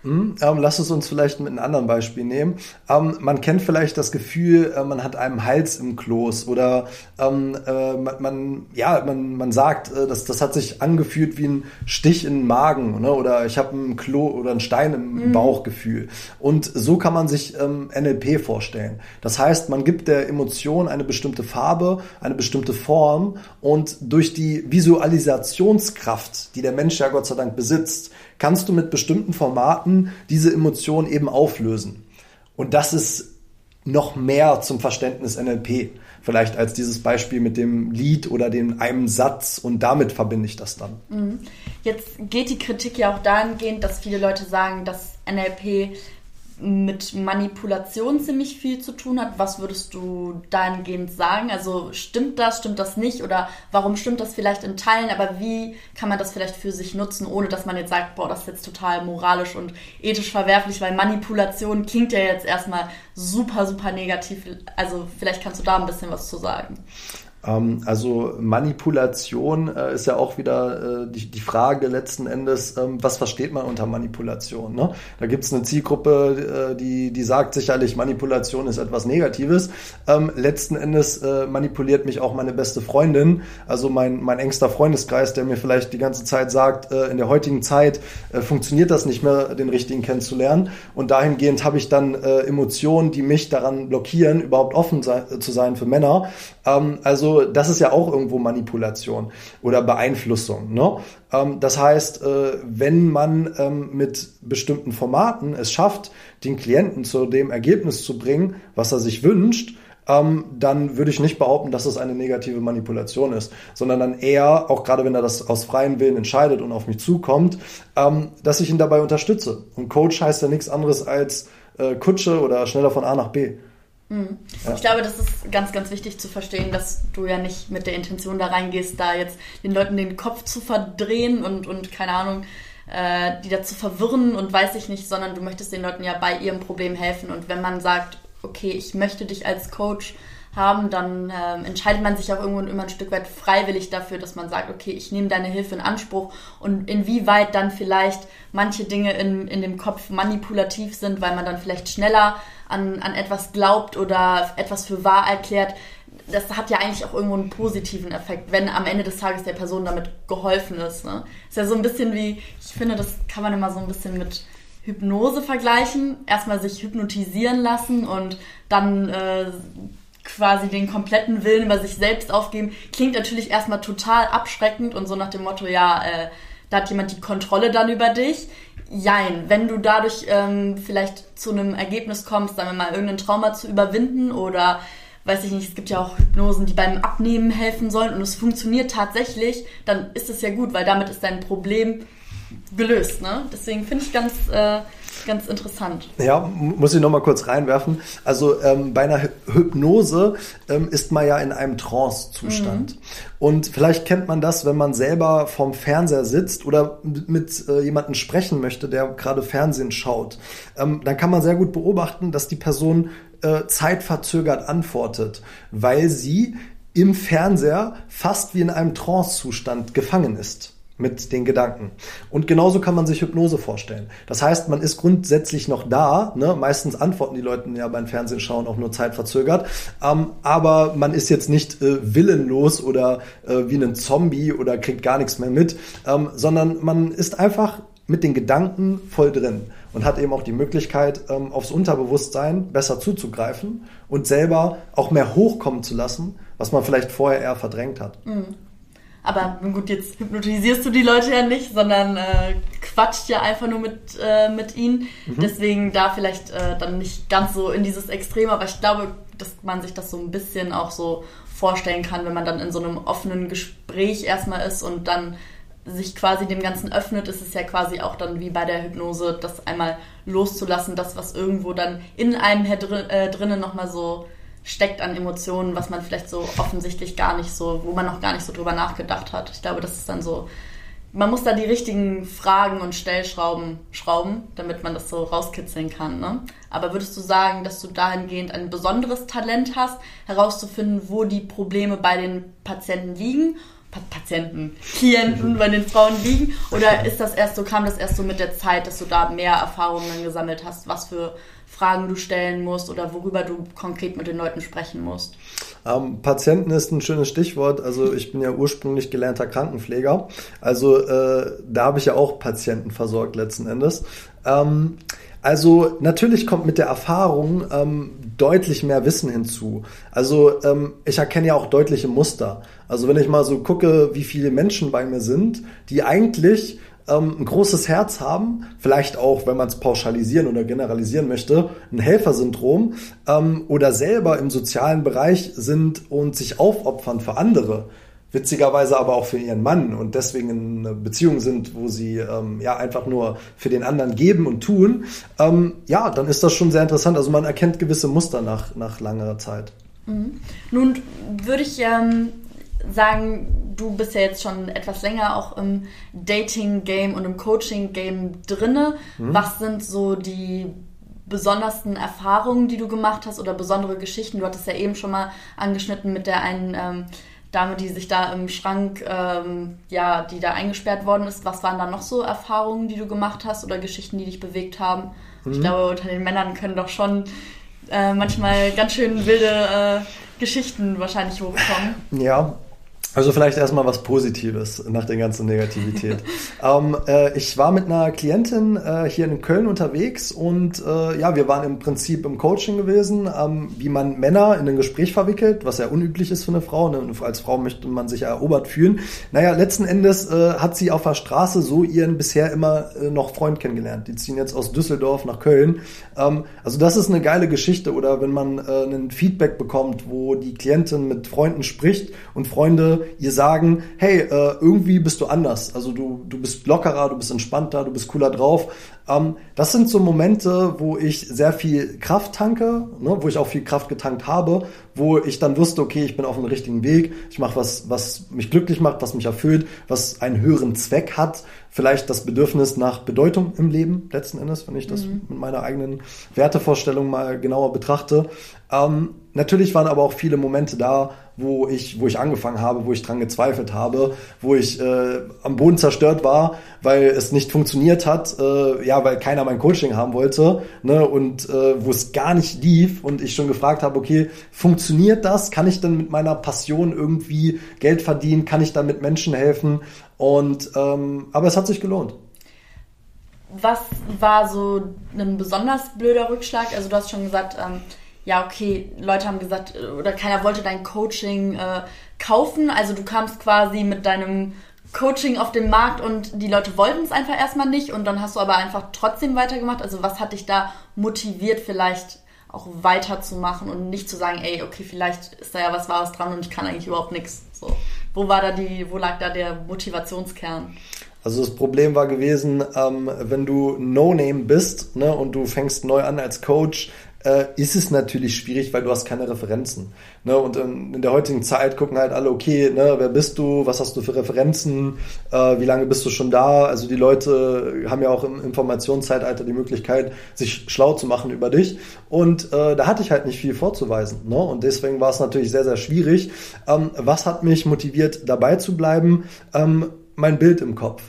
Speaker 2: Hm, ähm, lass es uns vielleicht mit einem anderen Beispiel nehmen. Ähm, man kennt vielleicht das Gefühl, äh, man hat einen Hals im Kloß oder ähm, äh, man, man, ja, man, man sagt, äh, das, das hat sich angefühlt wie ein Stich in den Magen ne? oder ich habe ein Klo oder einen Stein im mhm. Bauchgefühl. Und so kann man sich ähm, NLP vorstellen. Das heißt, man gibt der Emotion eine bestimmte Farbe, eine bestimmte Form und durch die Visualisationskraft, die der Mensch ja Gott sei Dank besitzt, kannst du mit bestimmten Formaten diese Emotion eben auflösen. Und das ist noch mehr zum Verständnis NLP, vielleicht als dieses Beispiel mit dem Lied oder dem einem Satz und damit verbinde ich das dann.
Speaker 1: Mhm. Jetzt geht die Kritik ja auch dahingehend, dass viele Leute sagen, dass NLP mit Manipulation ziemlich viel zu tun hat. Was würdest du dahingehend sagen? Also stimmt das, stimmt das nicht? Oder warum stimmt das vielleicht in Teilen? Aber wie kann man das vielleicht für sich nutzen, ohne dass man jetzt sagt, boah, das ist jetzt total moralisch und ethisch verwerflich, weil Manipulation klingt ja jetzt erstmal super, super negativ. Also vielleicht kannst du da ein bisschen was zu sagen.
Speaker 2: Ähm, also Manipulation äh, ist ja auch wieder äh, die, die, Frage letzten Endes, ähm, was versteht man unter Manipulation? Ne? Da gibt es eine Zielgruppe, äh, die, die sagt sicherlich, Manipulation ist etwas Negatives. Ähm, letzten Endes äh, manipuliert mich auch meine beste Freundin, also mein, mein engster Freundeskreis, der mir vielleicht die ganze Zeit sagt, äh, in der heutigen Zeit äh, funktioniert das nicht mehr, den richtigen kennenzulernen. Und dahingehend habe ich dann Emotionen, die mich daran blockieren, überhaupt offen sei, zu sein für Männer. Ähm, also das ist ja auch irgendwo Manipulation oder Beeinflussung. Ne? Ähm, das heißt, äh, wenn man ähm, mit bestimmten Formaten es schafft, den Klienten zu dem Ergebnis zu bringen, was er sich wünscht, ähm, dann würde ich nicht behaupten, dass es eine negative Manipulation ist, sondern dann eher, auch gerade wenn er das aus freiem Willen entscheidet und auf mich zukommt, ähm, dass ich ihn dabei unterstütze. Und Coach heißt ja nichts anderes als äh, Kutsche oder schneller von A nach B.
Speaker 1: Mhm. Ja. Ich glaube, das ist ganz, ganz wichtig zu verstehen, dass du ja nicht mit der Intention da reingehst, da jetzt den Leuten den Kopf zu verdrehen und, und keine Ahnung, äh, die da zu verwirren und weiß ich nicht, sondern du möchtest den Leuten ja bei ihrem Problem helfen. Und wenn man sagt, okay, ich möchte dich als Coach haben, dann äh, entscheidet man sich auch irgendwo immer ein Stück weit freiwillig dafür, dass man sagt, okay, ich nehme deine Hilfe in Anspruch und inwieweit dann vielleicht manche Dinge in, in dem Kopf manipulativ sind, weil man dann vielleicht schneller an, an etwas glaubt oder etwas für wahr erklärt. Das hat ja eigentlich auch irgendwo einen positiven Effekt, wenn am Ende des Tages der Person damit geholfen ist. Ne? Ist ja so ein bisschen wie, ich finde, das kann man immer so ein bisschen mit Hypnose vergleichen. Erstmal sich hypnotisieren lassen und dann äh, quasi den kompletten Willen über sich selbst aufgeben. Klingt natürlich erstmal total abschreckend und so nach dem Motto, ja, äh, da hat jemand die Kontrolle dann über dich. Jein, wenn du dadurch ähm, vielleicht zu einem Ergebnis kommst, sagen wir mal, irgendein Trauma zu überwinden oder weiß ich nicht, es gibt ja auch Hypnosen, die beim Abnehmen helfen sollen und es funktioniert tatsächlich, dann ist es ja gut, weil damit ist dein Problem gelöst. Ne? Deswegen finde ich ganz, äh, ganz interessant.
Speaker 2: Ja, muss ich nochmal kurz reinwerfen. Also ähm, bei einer Hypnose ähm, ist man ja in einem Trance-Zustand. Mhm. Und vielleicht kennt man das, wenn man selber vorm Fernseher sitzt oder mit äh, jemandem sprechen möchte, der gerade Fernsehen schaut. Ähm, dann kann man sehr gut beobachten, dass die Person äh, zeitverzögert antwortet, weil sie im Fernseher fast wie in einem Trance-Zustand gefangen ist mit den Gedanken. Und genauso kann man sich Hypnose vorstellen. Das heißt, man ist grundsätzlich noch da. Ne? Meistens antworten die Leute ja beim Fernsehen schauen auch nur zeitverzögert. Ähm, aber man ist jetzt nicht äh, willenlos oder äh, wie ein Zombie oder kriegt gar nichts mehr mit, ähm, sondern man ist einfach mit den Gedanken voll drin und hat eben auch die Möglichkeit, ähm, aufs Unterbewusstsein besser zuzugreifen und selber auch mehr hochkommen zu lassen, was man vielleicht vorher eher verdrängt hat.
Speaker 1: Mhm. Aber gut, jetzt hypnotisierst du die Leute ja nicht, sondern äh, quatscht ja einfach nur mit, äh, mit ihnen. Mhm. Deswegen da vielleicht äh, dann nicht ganz so in dieses Extrem, aber ich glaube, dass man sich das so ein bisschen auch so vorstellen kann, wenn man dann in so einem offenen Gespräch erstmal ist und dann sich quasi dem Ganzen öffnet, ist es ja quasi auch dann wie bei der Hypnose, das einmal loszulassen, das, was irgendwo dann in einem drin, äh, drinnen nochmal so steckt an Emotionen, was man vielleicht so offensichtlich gar nicht so, wo man noch gar nicht so drüber nachgedacht hat. Ich glaube, das ist dann so, man muss da die richtigen Fragen und Stellschrauben schrauben, damit man das so rauskitzeln kann. Ne? Aber würdest du sagen, dass du dahingehend ein besonderes Talent hast, herauszufinden, wo die Probleme bei den Patienten liegen? Patienten, Klienten bei den Frauen liegen? Oder ist das erst so, kam das erst so mit der Zeit, dass du da mehr Erfahrungen gesammelt hast, was für Fragen du stellen musst oder worüber du konkret mit den Leuten sprechen musst?
Speaker 2: Ähm, Patienten ist ein schönes Stichwort. Also ich bin ja ursprünglich gelernter Krankenpfleger. Also äh, da habe ich ja auch Patienten versorgt letzten Endes. Ähm, also natürlich kommt mit der Erfahrung ähm, deutlich mehr Wissen hinzu. Also ähm, ich erkenne ja auch deutliche Muster. Also wenn ich mal so gucke, wie viele Menschen bei mir sind, die eigentlich ähm, ein großes Herz haben, vielleicht auch, wenn man es pauschalisieren oder generalisieren möchte, ein Helfersyndrom ähm, oder selber im sozialen Bereich sind und sich aufopfern für andere witzigerweise aber auch für ihren Mann und deswegen in einer Beziehung sind, wo sie ähm, ja einfach nur für den anderen geben und tun, ähm, ja, dann ist das schon sehr interessant. Also man erkennt gewisse Muster nach, nach langer Zeit.
Speaker 1: Mhm. Nun würde ich ähm, sagen, du bist ja jetzt schon etwas länger auch im Dating-Game und im Coaching-Game drinne. Mhm. Was sind so die besondersten Erfahrungen, die du gemacht hast oder besondere Geschichten? Du hattest ja eben schon mal angeschnitten mit der einen ähm, Dame, die sich da im Schrank, ähm, ja, die da eingesperrt worden ist. Was waren da noch so Erfahrungen, die du gemacht hast oder Geschichten, die dich bewegt haben? Mhm. Ich glaube, unter den Männern können doch schon äh, manchmal ganz schön wilde äh, Geschichten wahrscheinlich hochkommen.
Speaker 2: Ja, also vielleicht erstmal was Positives nach der ganzen Negativität. (laughs) ähm, äh, ich war mit einer Klientin äh, hier in Köln unterwegs und äh, ja, wir waren im Prinzip im Coaching gewesen, ähm, wie man Männer in ein Gespräch verwickelt, was ja unüblich ist für eine Frau. Ne? Als Frau möchte man sich erobert fühlen. Naja, letzten Endes äh, hat sie auf der Straße so ihren bisher immer äh, noch Freund kennengelernt. Die ziehen jetzt aus Düsseldorf nach Köln. Ähm, also das ist eine geile Geschichte oder wenn man äh, ein Feedback bekommt, wo die Klientin mit Freunden spricht und Freunde Leute ihr sagen, hey, äh, irgendwie bist du anders. Also du, du bist lockerer, du bist entspannter, du bist cooler drauf. Ähm, das sind so Momente, wo ich sehr viel Kraft tanke, ne, wo ich auch viel Kraft getankt habe, wo ich dann wusste, okay, ich bin auf dem richtigen Weg, ich mache was, was mich glücklich macht, was mich erfüllt, was einen höheren Zweck hat, vielleicht das Bedürfnis nach Bedeutung im Leben letzten Endes, wenn ich das mhm. mit meiner eigenen Wertevorstellung mal genauer betrachte. Ähm, natürlich waren aber auch viele Momente da, wo ich, wo ich angefangen habe, wo ich dran gezweifelt habe, wo ich äh, am Boden zerstört war, weil es nicht funktioniert hat, äh, ja, weil keiner mein Coaching haben wollte, ne, und äh, wo es gar nicht lief und ich schon gefragt habe, okay, funktioniert das? Kann ich denn mit meiner Passion irgendwie Geld verdienen? Kann ich dann mit Menschen helfen? Und ähm, aber es hat sich gelohnt.
Speaker 1: Was war so ein besonders blöder Rückschlag? Also du hast schon gesagt, ähm, ja, okay, Leute haben gesagt, oder keiner wollte dein Coaching äh, kaufen. Also du kamst quasi mit deinem Coaching auf den Markt und die Leute wollten es einfach erstmal nicht und dann hast du aber einfach trotzdem weitergemacht. Also was hat dich da motiviert, vielleicht auch weiterzumachen und nicht zu sagen, ey, okay, vielleicht ist da ja was Wahres dran und ich kann eigentlich überhaupt nichts. So. Wo war da die, wo lag da der Motivationskern?
Speaker 2: Also das Problem war gewesen, ähm, wenn du No-Name bist ne, und du fängst neu an als Coach, äh, ist es natürlich schwierig, weil du hast keine Referenzen. Ne? Und in, in der heutigen Zeit gucken halt alle, okay, ne, wer bist du, was hast du für Referenzen, äh, wie lange bist du schon da? Also die Leute haben ja auch im Informationszeitalter die Möglichkeit, sich schlau zu machen über dich. Und äh, da hatte ich halt nicht viel vorzuweisen. Ne? Und deswegen war es natürlich sehr, sehr schwierig. Ähm, was hat mich motiviert, dabei zu bleiben? Ähm, mein Bild im Kopf.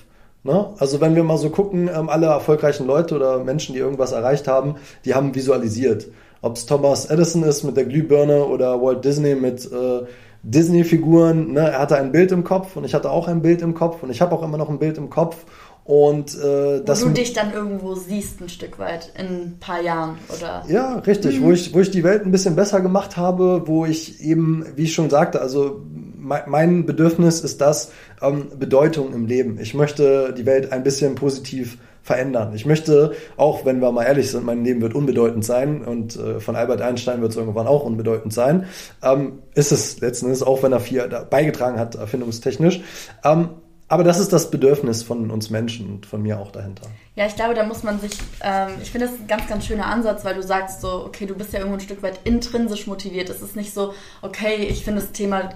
Speaker 2: Ne? Also wenn wir mal so gucken, ähm, alle erfolgreichen Leute oder Menschen, die irgendwas erreicht haben, die haben visualisiert. Ob es Thomas Edison ist mit der Glühbirne oder Walt Disney mit äh, Disney-Figuren, ne? er hatte ein Bild im Kopf und ich hatte auch ein Bild im Kopf und ich habe auch immer noch ein Bild im Kopf und äh,
Speaker 1: das wo du dich dann irgendwo siehst ein Stück weit in ein paar Jahren oder
Speaker 2: ja richtig mhm. wo ich wo ich die Welt ein bisschen besser gemacht habe wo ich eben wie ich schon sagte also mein Bedürfnis ist das ähm, Bedeutung im Leben ich möchte die Welt ein bisschen positiv verändern. Ich möchte, auch wenn wir mal ehrlich sind, mein Leben wird unbedeutend sein und äh, von Albert Einstein wird es irgendwann auch unbedeutend sein, ähm, ist es letzten Endes, auch wenn er viel beigetragen hat, erfindungstechnisch. Ähm, aber das ist das Bedürfnis von uns Menschen und von mir auch dahinter.
Speaker 1: Ja, ich glaube, da muss man sich, ähm, ich finde das ein ganz, ganz schöner Ansatz, weil du sagst so, okay, du bist ja irgendwo ein Stück weit intrinsisch motiviert. Es ist nicht so, okay, ich finde das Thema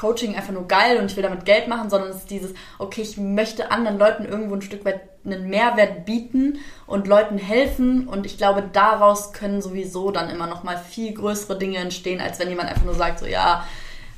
Speaker 1: Coaching einfach nur geil und ich will damit Geld machen, sondern es ist dieses, okay, ich möchte anderen Leuten irgendwo ein Stück weit einen Mehrwert bieten und Leuten helfen. Und ich glaube, daraus können sowieso dann immer noch mal viel größere Dinge entstehen, als wenn jemand einfach nur sagt, so ja,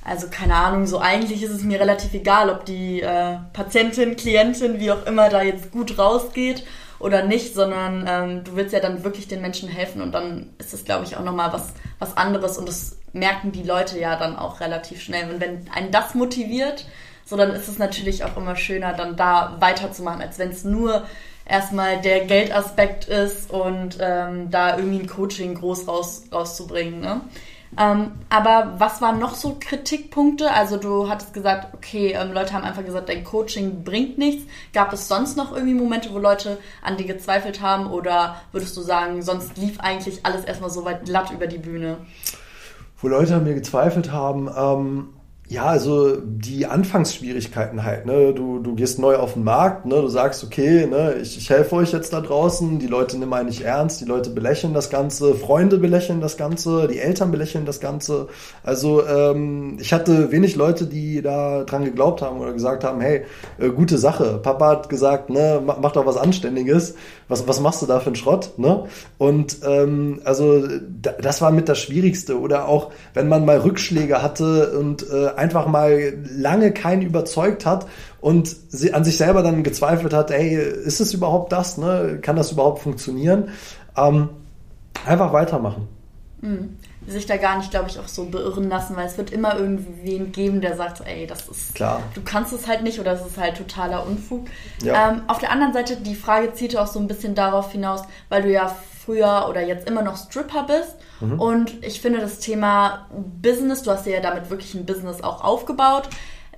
Speaker 1: also keine Ahnung, so eigentlich ist es mir relativ egal, ob die äh, Patientin, Klientin, wie auch immer, da jetzt gut rausgeht oder nicht, sondern ähm, du willst ja dann wirklich den Menschen helfen und dann ist es, glaube ich, auch nochmal was, was anderes und das merken die Leute ja dann auch relativ schnell. Und wenn einen das motiviert, so dann ist es natürlich auch immer schöner, dann da weiterzumachen, als wenn es nur erstmal der Geldaspekt ist und ähm, da irgendwie ein Coaching groß raus, rauszubringen. Ne? Ähm, aber was waren noch so Kritikpunkte? Also du hattest gesagt, okay, ähm, Leute haben einfach gesagt, dein Coaching bringt nichts. Gab es sonst noch irgendwie Momente, wo Leute an dir gezweifelt haben? Oder würdest du sagen, sonst lief eigentlich alles erstmal so weit glatt über die Bühne?
Speaker 2: Wo Leute an mir gezweifelt haben, ähm ja, also die Anfangsschwierigkeiten halt. Ne? Du, du gehst neu auf den Markt, ne? du sagst, okay, ne, ich, ich helfe euch jetzt da draußen, die Leute nehmen einen nicht ernst, die Leute belächeln das Ganze, Freunde belächeln das Ganze, die Eltern belächeln das Ganze. Also ähm, ich hatte wenig Leute, die da dran geglaubt haben oder gesagt haben, hey, äh, gute Sache. Papa hat gesagt, ne, mach, mach doch was Anständiges. Was, was machst du da für einen Schrott? Ne? Und ähm, also das war mit das Schwierigste. Oder auch, wenn man mal Rückschläge hatte und äh, einfach mal lange keinen überzeugt hat und sie an sich selber dann gezweifelt hat, ey, ist es überhaupt das? Ne? Kann das überhaupt funktionieren? Ähm, einfach weitermachen.
Speaker 1: Mhm. Sich da gar nicht, glaube ich, auch so beirren lassen, weil es wird immer irgendwen geben, der sagt, ey, das ist,
Speaker 2: Klar.
Speaker 1: du kannst es halt nicht oder es ist halt totaler Unfug. Ja. Ähm, auf der anderen Seite, die Frage zielte auch so ein bisschen darauf hinaus, weil du ja früher oder jetzt immer noch Stripper bist. Mhm. Und ich finde das Thema Business, du hast ja damit wirklich ein Business auch aufgebaut,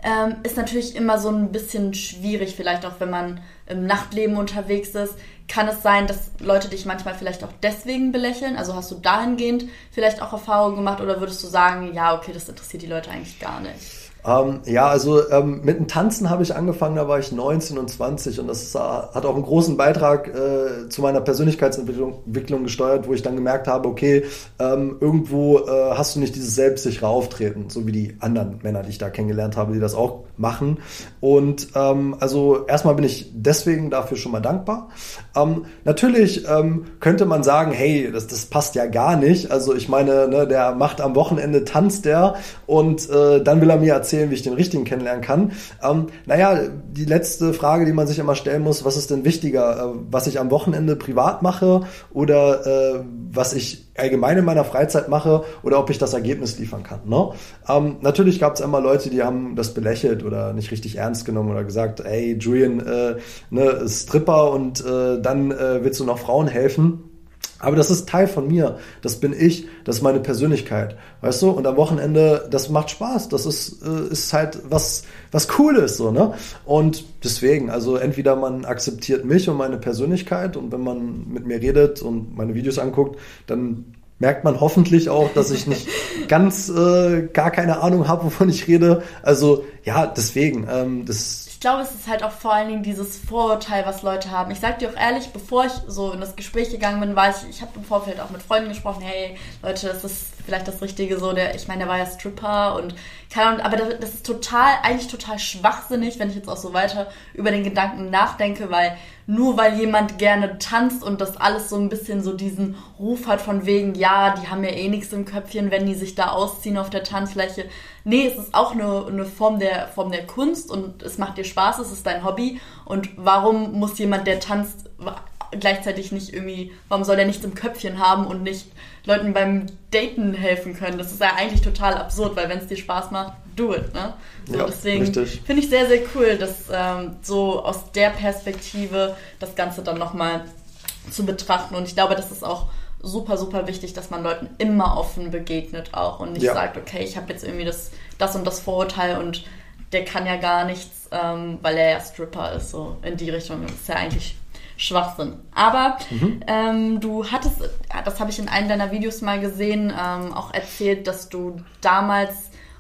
Speaker 1: ähm, ist natürlich immer so ein bisschen schwierig, vielleicht auch wenn man im Nachtleben unterwegs ist. Kann es sein, dass Leute dich manchmal vielleicht auch deswegen belächeln? Also hast du dahingehend vielleicht auch Erfahrungen gemacht oder würdest du sagen, ja, okay, das interessiert die Leute eigentlich gar nicht?
Speaker 2: Ähm, ja, also ähm, mit dem Tanzen habe ich angefangen, da war ich 19 und 20 und das ist, äh, hat auch einen großen Beitrag äh, zu meiner Persönlichkeitsentwicklung Entwicklung gesteuert, wo ich dann gemerkt habe, okay, ähm, irgendwo äh, hast du nicht dieses selbstsichere Auftreten, so wie die anderen Männer, die ich da kennengelernt habe, die das auch machen. Und ähm, also erstmal bin ich deswegen dafür schon mal dankbar. Ähm, natürlich ähm, könnte man sagen, hey, das, das passt ja gar nicht. Also ich meine, ne, der macht am Wochenende tanzt der und äh, dann will er mir erzählen, wie ich den richtigen kennenlernen kann. Ähm, naja, die letzte Frage, die man sich immer stellen muss, was ist denn wichtiger, äh, was ich am Wochenende privat mache oder äh, was ich allgemein in meiner Freizeit mache oder ob ich das Ergebnis liefern kann. Ne? Ähm, natürlich gab es immer Leute, die haben das belächelt oder nicht richtig ernst genommen oder gesagt, ey, Julian, äh, ne, Stripper und äh, dann äh, willst du noch Frauen helfen. Aber das ist Teil von mir. Das bin ich. Das ist meine Persönlichkeit. Weißt du? Und am Wochenende, das macht Spaß. Das ist, äh, ist halt was, was Cooles, so, ne? Und deswegen, also entweder man akzeptiert mich und meine Persönlichkeit und wenn man mit mir redet und meine Videos anguckt, dann merkt man hoffentlich auch, dass ich nicht (laughs) ganz äh, gar keine Ahnung habe, wovon ich rede. Also ja, deswegen, ähm, das
Speaker 1: glaube, es ist halt auch vor allen Dingen dieses Vorurteil, was Leute haben. Ich sag dir auch ehrlich, bevor ich so in das Gespräch gegangen bin, war ich, ich habe im Vorfeld auch mit Freunden gesprochen, hey Leute, das ist vielleicht das Richtige so, der, ich meine, der war ja Stripper und keine Ahnung, aber das, das ist total, eigentlich total schwachsinnig, wenn ich jetzt auch so weiter über den Gedanken nachdenke, weil nur weil jemand gerne tanzt und das alles so ein bisschen so diesen Ruf hat von wegen, ja, die haben ja eh nichts im Köpfchen, wenn die sich da ausziehen auf der Tanzfläche. Nee, es ist auch eine, eine Form, der, Form der Kunst und es macht dir Spaß, es ist dein Hobby. Und warum muss jemand, der tanzt, gleichzeitig nicht irgendwie, warum soll der nichts im Köpfchen haben und nicht Leuten beim Daten helfen können? Das ist ja eigentlich total absurd, weil wenn es dir Spaß macht, do it, ne? So, ja, deswegen finde ich sehr, sehr cool, dass ähm, so aus der Perspektive das Ganze dann nochmal zu betrachten. Und ich glaube, das ist auch super, super wichtig, dass man Leuten immer offen begegnet auch und nicht ja. sagt, okay, ich habe jetzt irgendwie das, das und das Vorurteil und der kann ja gar nichts, ähm, weil er ja Stripper ist, so in die Richtung. Das ist ja eigentlich Schwachsinn. Aber mhm. ähm, du hattest, das habe ich in einem deiner Videos mal gesehen, ähm, auch erzählt, dass du damals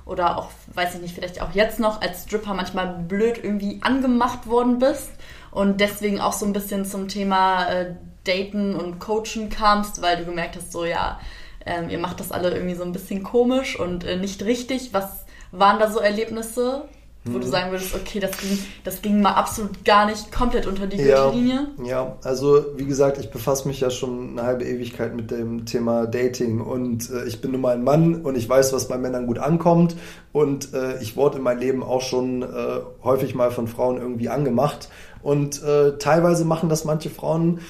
Speaker 1: oder auch, weiß ich nicht, vielleicht auch jetzt noch als Stripper manchmal blöd irgendwie angemacht worden bist und deswegen auch so ein bisschen zum Thema äh, Daten und Coachen kamst, weil du gemerkt hast, so ja, ähm, ihr macht das alle irgendwie so ein bisschen komisch und äh, nicht richtig. Was waren da so Erlebnisse? wo du mhm. sagen würdest, okay, das ging, das ging mal absolut gar nicht komplett unter die
Speaker 2: ja, Gürtellinie? Ja, also wie gesagt, ich befasse mich ja schon eine halbe Ewigkeit mit dem Thema Dating und äh, ich bin nun mal ein Mann und ich weiß, was bei Männern gut ankommt und äh, ich wurde in meinem Leben auch schon äh, häufig mal von Frauen irgendwie angemacht und äh, teilweise machen das manche Frauen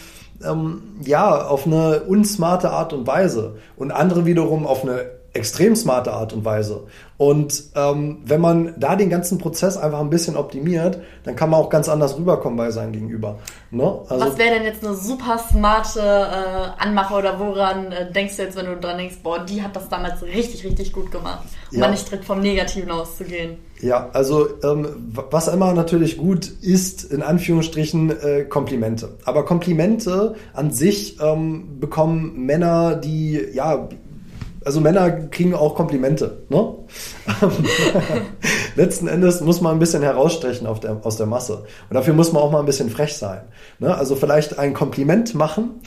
Speaker 2: ähm, ja auf eine unsmarte Art und Weise. Und andere wiederum auf eine extrem smarte Art und Weise. Und ähm, wenn man da den ganzen Prozess einfach ein bisschen optimiert, dann kann man auch ganz anders rüberkommen bei seinem Gegenüber. Ne?
Speaker 1: Also, Was wäre denn jetzt eine super smarte äh, Anmache oder woran äh, denkst du jetzt, wenn du dran denkst, boah, die hat das damals richtig, richtig gut gemacht, um ja. nicht direkt vom Negativen auszugehen?
Speaker 2: Ja, also ähm, was immer natürlich gut ist, in Anführungsstrichen, äh, Komplimente. Aber Komplimente an sich ähm, bekommen Männer, die ja also Männer kriegen auch Komplimente. Ne? (laughs) Letzten Endes muss man ein bisschen herausstechen der, aus der Masse. Und dafür muss man auch mal ein bisschen frech sein. Ne? Also vielleicht ein Kompliment machen,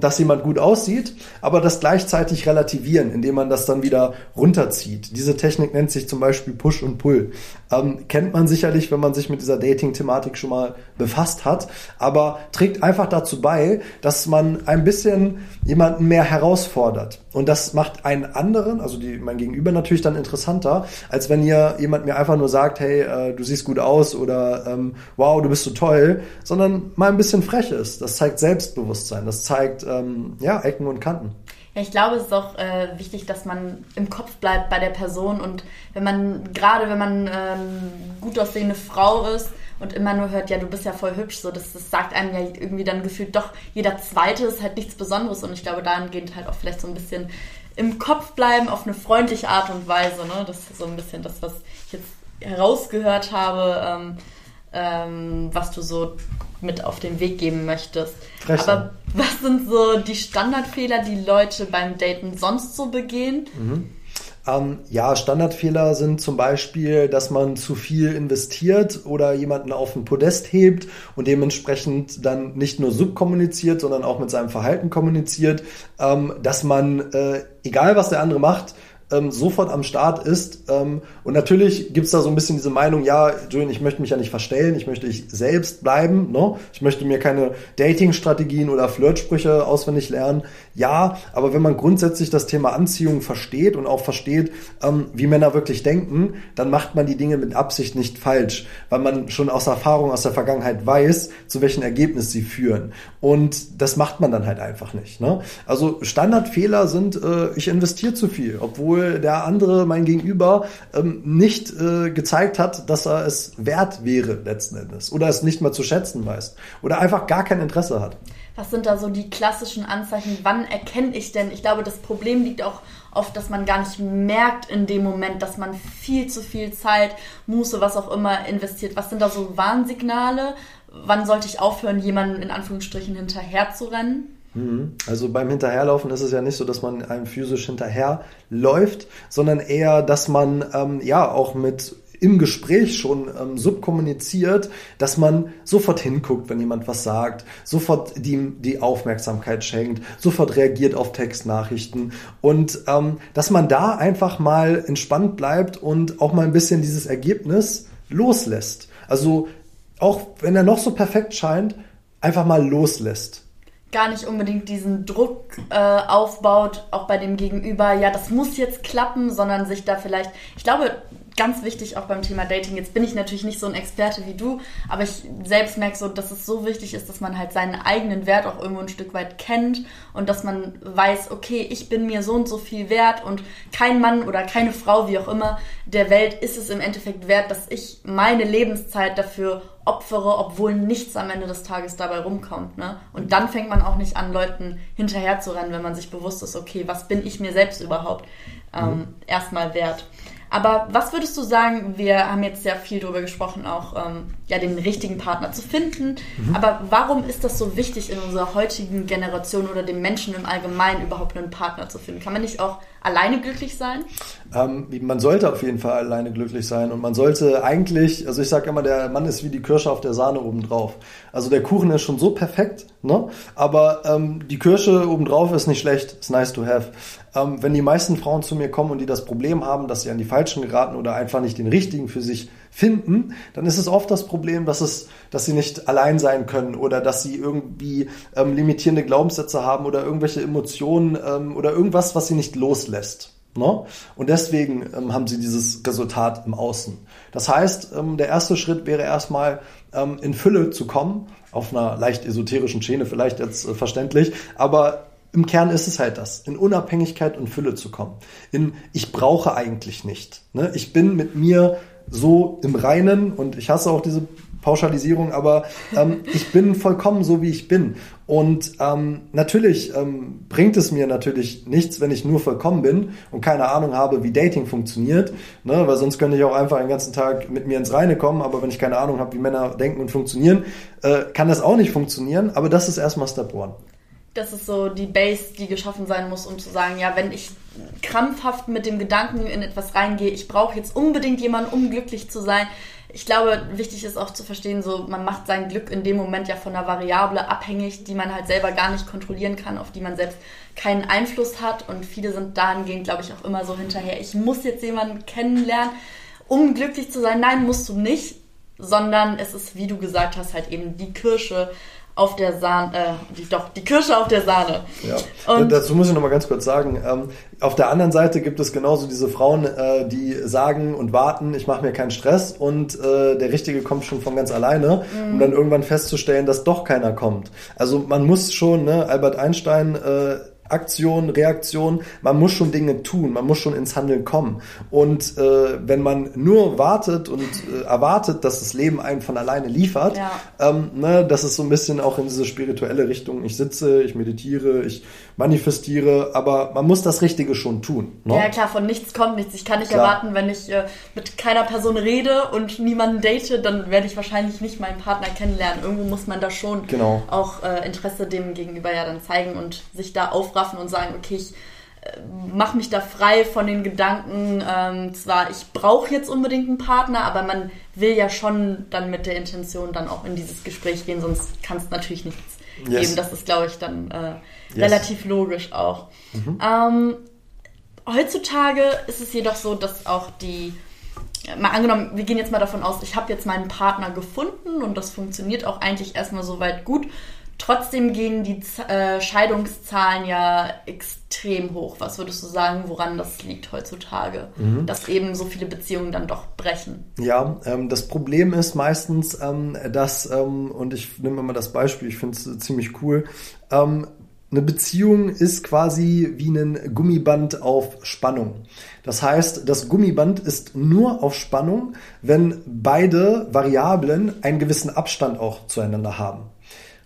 Speaker 2: dass jemand gut aussieht, aber das gleichzeitig relativieren, indem man das dann wieder runterzieht. Diese Technik nennt sich zum Beispiel Push und Pull. Ähm, kennt man sicherlich, wenn man sich mit dieser Dating-Thematik schon mal befasst hat, aber trägt einfach dazu bei, dass man ein bisschen jemanden mehr herausfordert. Und das macht einen anderen, also die, mein Gegenüber natürlich dann interessanter, als wenn ihr jemand mir einfach nur sagt, hey, äh, du siehst gut aus oder ähm, wow, du bist so toll, sondern mal ein bisschen frech ist. Das zeigt Selbstbewusstsein, das zeigt ähm, ja Ecken und Kanten.
Speaker 1: Ja, ich glaube, es ist auch äh, wichtig, dass man im Kopf bleibt bei der Person und wenn man, gerade wenn man ähm, gut aussehende Frau ist und immer nur hört, ja, du bist ja voll hübsch, so, das, das sagt einem ja irgendwie dann gefühlt doch, jeder Zweite ist halt nichts Besonderes und ich glaube, dahingehend halt auch vielleicht so ein bisschen im Kopf bleiben auf eine freundliche Art und Weise, ne? Das ist so ein bisschen das, was ich jetzt herausgehört habe, ähm, ähm, was du so mit auf den Weg geben möchtest. Recht Aber was sind so die Standardfehler, die Leute beim Daten sonst so begehen?
Speaker 2: Mhm. Ähm, ja, Standardfehler sind zum Beispiel, dass man zu viel investiert oder jemanden auf ein Podest hebt und dementsprechend dann nicht nur subkommuniziert, sondern auch mit seinem Verhalten kommuniziert, ähm, dass man, äh, egal was der andere macht, ähm, sofort am Start ist. Ähm, und natürlich gibt's da so ein bisschen diese Meinung, ja, Julian, ich möchte mich ja nicht verstellen, ich möchte ich selbst bleiben, ne? ich möchte mir keine Dating-Strategien oder Flirtsprüche auswendig lernen. Ja, aber wenn man grundsätzlich das Thema Anziehung versteht und auch versteht, ähm, wie Männer wirklich denken, dann macht man die Dinge mit Absicht nicht falsch, weil man schon aus Erfahrung aus der Vergangenheit weiß, zu welchen Ergebnis sie führen. Und das macht man dann halt einfach nicht. Ne? Also Standardfehler sind, äh, ich investiere zu viel, obwohl der andere, mein Gegenüber, ähm, nicht äh, gezeigt hat, dass er es wert wäre letzten Endes oder es nicht mal zu schätzen weiß oder einfach gar kein Interesse hat.
Speaker 1: Was sind da so die klassischen Anzeichen? Wann erkenne ich denn? Ich glaube, das Problem liegt auch oft, dass man gar nicht merkt in dem Moment, dass man viel zu viel Zeit, Muße, was auch immer investiert. Was sind da so Warnsignale? Wann sollte ich aufhören, jemanden in Anführungsstrichen hinterher zu rennen?
Speaker 2: Mhm. Also beim Hinterherlaufen ist es ja nicht so, dass man einem physisch hinterherläuft, sondern eher, dass man ähm, ja auch mit im Gespräch schon ähm, subkommuniziert, dass man sofort hinguckt, wenn jemand was sagt, sofort die, die Aufmerksamkeit schenkt, sofort reagiert auf Textnachrichten und ähm, dass man da einfach mal entspannt bleibt und auch mal ein bisschen dieses Ergebnis loslässt. Also auch wenn er noch so perfekt scheint, einfach mal loslässt
Speaker 1: gar nicht unbedingt diesen Druck äh, aufbaut, auch bei dem Gegenüber, ja, das muss jetzt klappen, sondern sich da vielleicht, ich glaube, ganz wichtig auch beim Thema Dating. Jetzt bin ich natürlich nicht so ein Experte wie du, aber ich selbst merke so, dass es so wichtig ist, dass man halt seinen eigenen Wert auch irgendwo ein Stück weit kennt und dass man weiß, okay, ich bin mir so und so viel wert und kein Mann oder keine Frau, wie auch immer, der Welt ist es im Endeffekt wert, dass ich meine Lebenszeit dafür opfere, obwohl nichts am Ende des Tages dabei rumkommt. Ne? Und dann fängt man auch nicht an, Leuten hinterher zu rennen, wenn man sich bewusst ist, okay, was bin ich mir selbst überhaupt ähm, mhm. erstmal wert. Aber was würdest du sagen, wir haben jetzt sehr viel darüber gesprochen, auch ähm, ja, den richtigen Partner zu finden. Mhm. Aber warum ist das so wichtig in unserer heutigen Generation oder dem Menschen im Allgemeinen überhaupt einen Partner zu finden? Kann man nicht auch alleine glücklich sein?
Speaker 2: Ähm, man sollte auf jeden Fall alleine glücklich sein und man sollte eigentlich, also ich sage immer, der Mann ist wie die Kirsche auf der Sahne obendrauf. Also der Kuchen ist schon so perfekt, ne? aber ähm, die Kirsche obendrauf ist nicht schlecht, ist nice to have. Ähm, wenn die meisten Frauen zu mir kommen und die das Problem haben, dass sie an die Falschen geraten oder einfach nicht den richtigen für sich finden, dann ist es oft das Problem, dass es, dass sie nicht allein sein können oder dass sie irgendwie ähm, limitierende Glaubenssätze haben oder irgendwelche Emotionen ähm, oder irgendwas, was sie nicht loslässt. Ne? Und deswegen ähm, haben sie dieses Resultat im Außen. Das heißt, ähm, der erste Schritt wäre erstmal ähm, in Fülle zu kommen, auf einer leicht esoterischen Schiene vielleicht jetzt äh, verständlich, aber im Kern ist es halt das, in Unabhängigkeit und Fülle zu kommen. In ich brauche eigentlich nicht. Ne? Ich bin mit mir so im Reinen und ich hasse auch diese Pauschalisierung, aber ähm, ich bin vollkommen so, wie ich bin. Und ähm, natürlich ähm, bringt es mir natürlich nichts, wenn ich nur vollkommen bin und keine Ahnung habe, wie Dating funktioniert, ne? weil sonst könnte ich auch einfach den ganzen Tag mit mir ins Reine kommen, aber wenn ich keine Ahnung habe, wie Männer denken und funktionieren, äh, kann das auch nicht funktionieren, aber das ist erstmal Step One
Speaker 1: das ist so die Base, die geschaffen sein muss, um zu sagen, ja, wenn ich krampfhaft mit dem Gedanken in etwas reingehe, ich brauche jetzt unbedingt jemanden, um glücklich zu sein. Ich glaube, wichtig ist auch zu verstehen, so man macht sein Glück in dem Moment ja von einer Variable abhängig, die man halt selber gar nicht kontrollieren kann, auf die man selbst keinen Einfluss hat. Und viele sind dahingehend, glaube ich, auch immer so hinterher. Ich muss jetzt jemanden kennenlernen, um glücklich zu sein. Nein, musst du nicht, sondern es ist, wie du gesagt hast, halt eben die Kirsche auf der Sahne, äh, die, doch, die Kirsche auf der Sahne.
Speaker 2: Ja. Und dazu muss ich noch mal ganz kurz sagen, ähm, auf der anderen Seite gibt es genauso diese Frauen, äh, die sagen und warten, ich mache mir keinen Stress und äh, der Richtige kommt schon von ganz alleine, mhm. um dann irgendwann festzustellen, dass doch keiner kommt. Also man muss schon, ne, Albert Einstein äh, Aktion, Reaktion. Man muss schon Dinge tun, man muss schon ins Handeln kommen. Und äh, wenn man nur wartet und äh, erwartet, dass das Leben einen von alleine liefert, ja. ähm, ne, das ist so ein bisschen auch in diese spirituelle Richtung. Ich sitze, ich meditiere, ich manifestiere, aber man muss das Richtige schon tun.
Speaker 1: Ne? Ja klar, von nichts kommt nichts. Ich kann nicht klar. erwarten, wenn ich äh, mit keiner Person rede und niemanden date, dann werde ich wahrscheinlich nicht meinen Partner kennenlernen. Irgendwo muss man da schon genau. auch äh, Interesse dem gegenüber ja dann zeigen und sich da aufraffen und sagen, okay, ich mach mich da frei von den Gedanken, ähm, zwar ich brauche jetzt unbedingt einen Partner, aber man will ja schon dann mit der Intention dann auch in dieses Gespräch gehen, sonst kann es natürlich nichts yes. geben. Das ist, glaube ich, dann äh, yes. relativ logisch auch. Mhm. Ähm, heutzutage ist es jedoch so, dass auch die mal angenommen, wir gehen jetzt mal davon aus, ich habe jetzt meinen Partner gefunden und das funktioniert auch eigentlich erstmal soweit gut. Trotzdem gehen die äh, Scheidungszahlen ja extrem hoch. Was würdest du sagen, woran das liegt heutzutage, mhm. dass eben so viele Beziehungen dann doch brechen?
Speaker 2: Ja, ähm, das Problem ist meistens, ähm, dass, ähm, und ich nehme mal das Beispiel, ich finde es ziemlich cool, ähm, eine Beziehung ist quasi wie ein Gummiband auf Spannung. Das heißt, das Gummiband ist nur auf Spannung, wenn beide Variablen einen gewissen Abstand auch zueinander haben.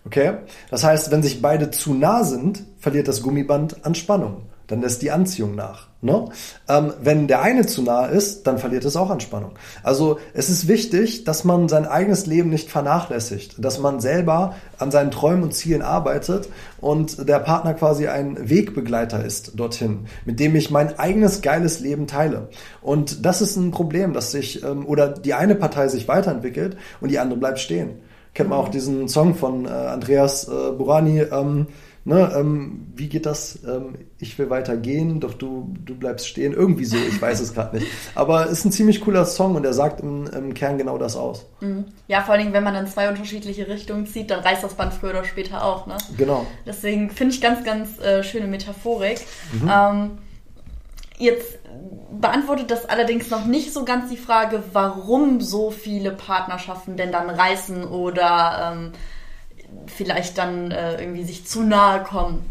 Speaker 2: Okay? Das heißt, wenn sich beide zu nah sind, verliert das Gummiband an Spannung dann lässt die Anziehung nach. Ne? Ähm, wenn der eine zu nah ist, dann verliert es auch an Spannung. Also es ist wichtig, dass man sein eigenes Leben nicht vernachlässigt, dass man selber an seinen Träumen und Zielen arbeitet und der Partner quasi ein Wegbegleiter ist dorthin, mit dem ich mein eigenes geiles Leben teile. Und das ist ein Problem, dass sich ähm, oder die eine Partei sich weiterentwickelt und die andere bleibt stehen. Kennt man auch diesen Song von äh, Andreas äh, Burani, ähm, ne, ähm, wie geht das? Ähm, ich will weiter gehen, doch du, du bleibst stehen. Irgendwie so, ich weiß es gerade nicht. Aber es ist ein ziemlich cooler Song und er sagt im, im Kern genau das aus.
Speaker 1: Mhm. Ja, vor allen Dingen, wenn man dann zwei unterschiedliche Richtungen zieht, dann reißt das Band früher oder später auch. Ne?
Speaker 2: Genau.
Speaker 1: Deswegen finde ich ganz, ganz äh, schöne Metaphorik. Mhm. Ähm, Jetzt beantwortet das allerdings noch nicht so ganz die Frage, warum so viele Partnerschaften denn dann reißen oder ähm, vielleicht dann äh, irgendwie sich zu nahe kommen.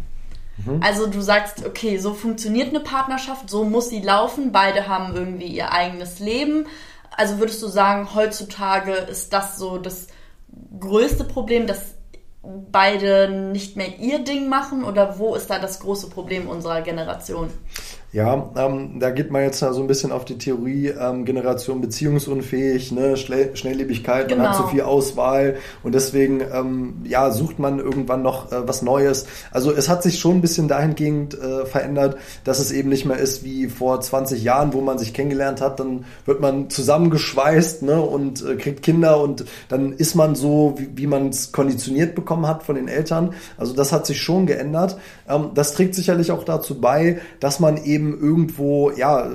Speaker 1: Mhm. Also du sagst, okay, so funktioniert eine Partnerschaft, so muss sie laufen, beide haben irgendwie ihr eigenes Leben. Also würdest du sagen, heutzutage ist das so das größte Problem, dass beide nicht mehr ihr Ding machen oder wo ist da das große Problem unserer Generation?
Speaker 2: Ja, ähm, da geht man jetzt so ein bisschen auf die Theorie, ähm, Generation beziehungsunfähig, ne, Schle Schnelllebigkeit, genau. man hat zu viel Auswahl und deswegen ähm, ja, sucht man irgendwann noch äh, was Neues. Also es hat sich schon ein bisschen dahingehend äh, verändert, dass es eben nicht mehr ist wie vor 20 Jahren, wo man sich kennengelernt hat, dann wird man zusammengeschweißt ne, und äh, kriegt Kinder und dann ist man so, wie, wie man es konditioniert bekommen hat von den Eltern. Also das hat sich schon geändert. Ähm, das trägt sicherlich auch dazu bei, dass man eben eben irgendwo, ja,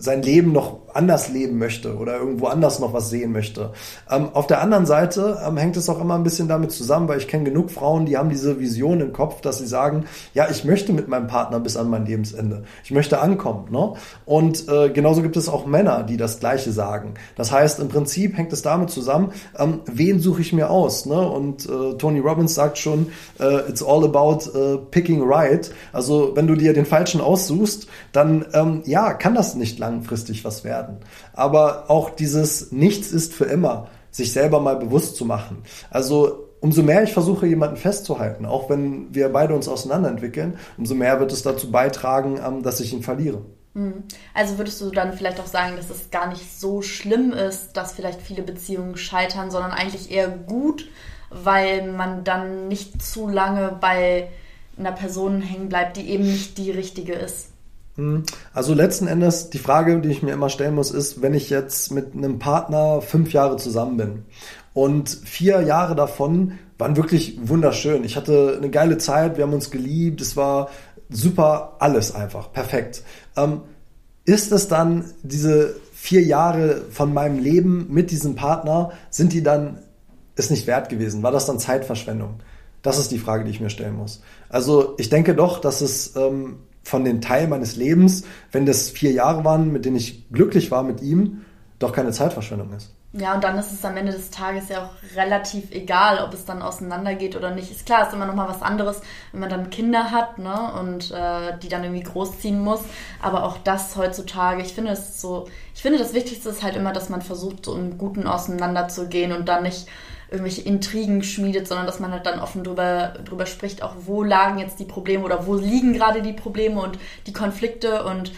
Speaker 2: sein Leben noch anders leben möchte oder irgendwo anders noch was sehen möchte. Ähm, auf der anderen Seite ähm, hängt es auch immer ein bisschen damit zusammen, weil ich kenne genug Frauen, die haben diese Vision im Kopf, dass sie sagen, ja, ich möchte mit meinem Partner bis an mein Lebensende. Ich möchte ankommen. Ne? Und äh, genauso gibt es auch Männer, die das Gleiche sagen. Das heißt, im Prinzip hängt es damit zusammen, ähm, wen suche ich mir aus? Ne? Und äh, Tony Robbins sagt schon, äh, it's all about uh, picking right. Also wenn du dir den Falschen aussuchst, dann ähm, ja, kann das nicht langfristig was werden. Aber auch dieses Nichts ist für immer, sich selber mal bewusst zu machen. Also umso mehr ich versuche, jemanden festzuhalten, auch wenn wir beide uns auseinanderentwickeln, umso mehr wird es dazu beitragen, ähm, dass ich ihn verliere.
Speaker 1: Mhm. Also würdest du dann vielleicht auch sagen, dass es gar nicht so schlimm ist, dass vielleicht viele Beziehungen scheitern, sondern eigentlich eher gut, weil man dann nicht zu lange bei einer Person hängen bleibt, die eben nicht die richtige ist?
Speaker 2: Hm. Also letzten Endes, die Frage, die ich mir immer stellen muss, ist, wenn ich jetzt mit einem Partner fünf Jahre zusammen bin und vier Jahre davon waren wirklich wunderschön. Ich hatte eine geile Zeit, wir haben uns geliebt, es war super, alles einfach, perfekt. Ähm, ist es dann diese vier Jahre von meinem Leben mit diesem Partner, sind die dann es nicht wert gewesen? War das dann Zeitverschwendung? Das ist die Frage, die ich mir stellen muss. Also ich denke doch, dass es ähm, von den Teilen meines Lebens, wenn das vier Jahre waren, mit denen ich glücklich war mit ihm, doch keine Zeitverschwendung ist.
Speaker 1: Ja, und dann ist es am Ende des Tages ja auch relativ egal, ob es dann auseinandergeht oder nicht. Ist klar, ist immer noch mal was anderes, wenn man dann Kinder hat, ne, und äh, die dann irgendwie großziehen muss. Aber auch das heutzutage, ich finde es so, ich finde das Wichtigste ist halt immer, dass man versucht, so im Guten auseinanderzugehen und dann nicht irgendwelche Intrigen schmiedet, sondern dass man halt dann offen drüber, drüber spricht, auch wo lagen jetzt die Probleme oder wo liegen gerade die Probleme und die Konflikte und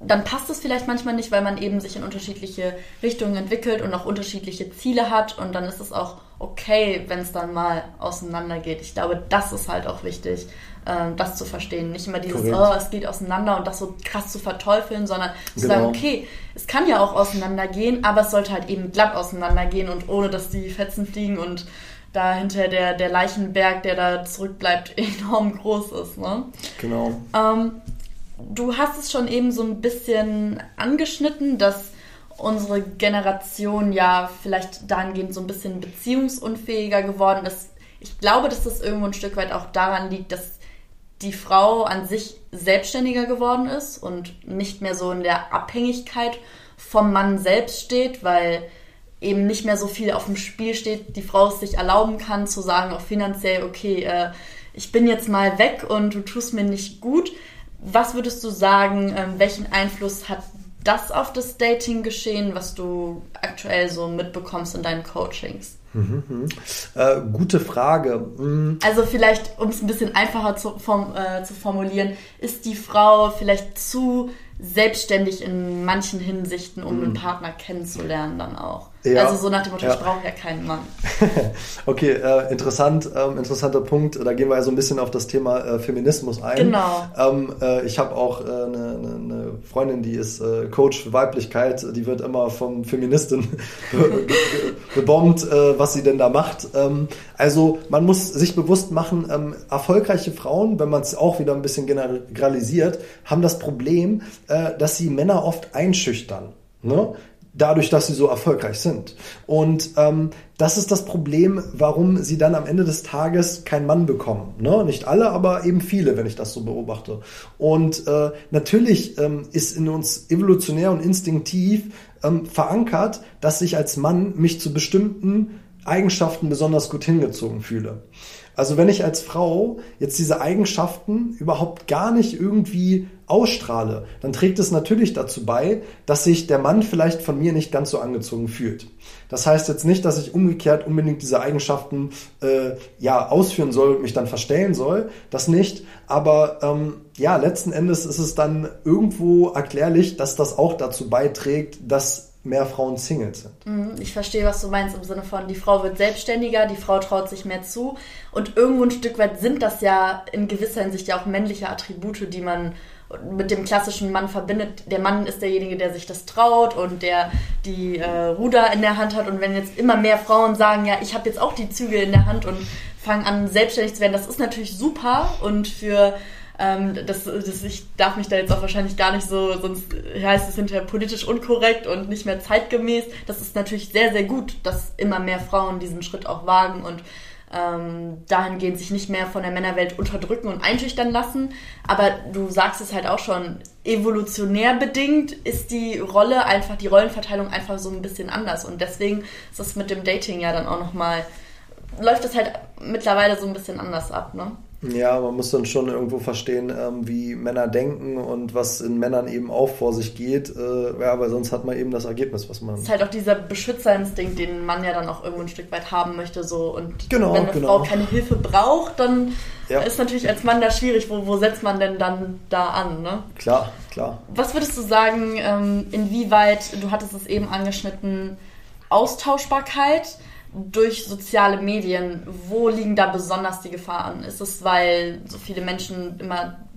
Speaker 1: dann passt es vielleicht manchmal nicht, weil man eben sich in unterschiedliche Richtungen entwickelt und auch unterschiedliche Ziele hat und dann ist es auch okay, wenn es dann mal auseinandergeht. Ich glaube, das ist halt auch wichtig, äh, das zu verstehen. Nicht immer dieses, Korrekt. oh, es geht auseinander und das so krass zu verteufeln, sondern zu genau. sagen, okay, es kann ja auch auseinandergehen, aber es sollte halt eben glatt auseinandergehen und ohne, dass die Fetzen fliegen und da hinter der, der Leichenberg, der da zurückbleibt, (laughs) enorm groß ist. Ne?
Speaker 2: Genau.
Speaker 1: Ähm, du hast es schon eben so ein bisschen angeschnitten, dass unsere Generation ja vielleicht dahingehend so ein bisschen beziehungsunfähiger geworden ist. Ich glaube, dass das irgendwo ein Stück weit auch daran liegt, dass die Frau an sich selbstständiger geworden ist und nicht mehr so in der Abhängigkeit vom Mann selbst steht, weil eben nicht mehr so viel auf dem Spiel steht, die Frau es sich erlauben kann zu sagen, auch finanziell, okay, äh, ich bin jetzt mal weg und du tust mir nicht gut. Was würdest du sagen, ähm, welchen Einfluss hat das auf das Dating geschehen, was du aktuell so mitbekommst in deinen Coachings?
Speaker 2: Mhm, mhm. Äh, gute Frage.
Speaker 1: Mhm. Also vielleicht, um es ein bisschen einfacher zu, form, äh, zu formulieren, ist die Frau vielleicht zu selbstständig in manchen Hinsichten, um einen mhm. Partner kennenzulernen dann auch. Ja, also so nach dem Motto, ja. ich brauche ja keinen Mann. (laughs)
Speaker 2: okay, äh, interessant, ähm, interessanter Punkt. Da gehen wir also ein bisschen auf das Thema äh, Feminismus ein.
Speaker 1: Genau.
Speaker 2: Ähm, äh, ich habe auch eine äh, ne, ne Freundin, die ist äh, Coach für Weiblichkeit. Die wird immer vom Feministin (laughs) gebombt, äh, was sie denn da macht. Ähm, also man muss sich bewusst machen, ähm, erfolgreiche Frauen, wenn man es auch wieder ein bisschen generalisiert, haben das Problem, dass sie Männer oft einschüchtern. Ne? Dadurch, dass sie so erfolgreich sind. Und ähm, das ist das Problem, warum sie dann am Ende des Tages keinen Mann bekommen. Ne? Nicht alle, aber eben viele, wenn ich das so beobachte. Und äh, natürlich ähm, ist in uns evolutionär und instinktiv ähm, verankert, dass ich als Mann mich zu bestimmten Eigenschaften besonders gut hingezogen fühle. Also wenn ich als Frau jetzt diese Eigenschaften überhaupt gar nicht irgendwie ausstrahle, dann trägt es natürlich dazu bei, dass sich der Mann vielleicht von mir nicht ganz so angezogen fühlt. Das heißt jetzt nicht, dass ich umgekehrt unbedingt diese Eigenschaften äh, ja ausführen soll und mich dann verstellen soll. Das nicht. Aber ähm, ja, letzten Endes ist es dann irgendwo erklärlich, dass das auch dazu beiträgt, dass mehr Frauen Single sind.
Speaker 1: Mhm, ich verstehe, was du meinst im Sinne von, die Frau wird selbstständiger, die Frau traut sich mehr zu. Und irgendwo ein Stück weit sind das ja in gewisser Hinsicht ja auch männliche Attribute, die man mit dem klassischen Mann verbindet. Der Mann ist derjenige, der sich das traut und der die äh, Ruder in der Hand hat. Und wenn jetzt immer mehr Frauen sagen, ja, ich habe jetzt auch die Zügel in der Hand und fangen an, selbstständig zu werden, das ist natürlich super und für ähm, das, das, ich darf mich da jetzt auch wahrscheinlich gar nicht so, sonst heißt es hinterher politisch unkorrekt und nicht mehr zeitgemäß. Das ist natürlich sehr, sehr gut, dass immer mehr Frauen diesen Schritt auch wagen und ähm, dahingehend sich nicht mehr von der Männerwelt unterdrücken und einschüchtern lassen. Aber du sagst es halt auch schon, evolutionär bedingt ist die Rolle einfach, die Rollenverteilung einfach so ein bisschen anders. Und deswegen ist das mit dem Dating ja dann auch nochmal, läuft es halt mittlerweile so ein bisschen anders ab, ne?
Speaker 2: Ja, man muss dann schon irgendwo verstehen, ähm, wie Männer denken und was in Männern eben auch vor sich geht. Äh, ja, aber sonst hat man eben das Ergebnis, was man.
Speaker 1: Es ist halt auch dieser Beschützerinstinkt, den man ja dann auch irgendwo ein Stück weit haben möchte. So. Und
Speaker 2: genau,
Speaker 1: wenn eine
Speaker 2: genau.
Speaker 1: Frau keine Hilfe braucht, dann ja. ist natürlich als Mann da schwierig. Wo, wo setzt man denn dann da an? Ne?
Speaker 2: Klar, klar.
Speaker 1: Was würdest du sagen, ähm, inwieweit, du hattest es eben angeschnitten, Austauschbarkeit? Durch soziale Medien, wo liegen da besonders die Gefahren? Ist es, weil so viele Menschen immer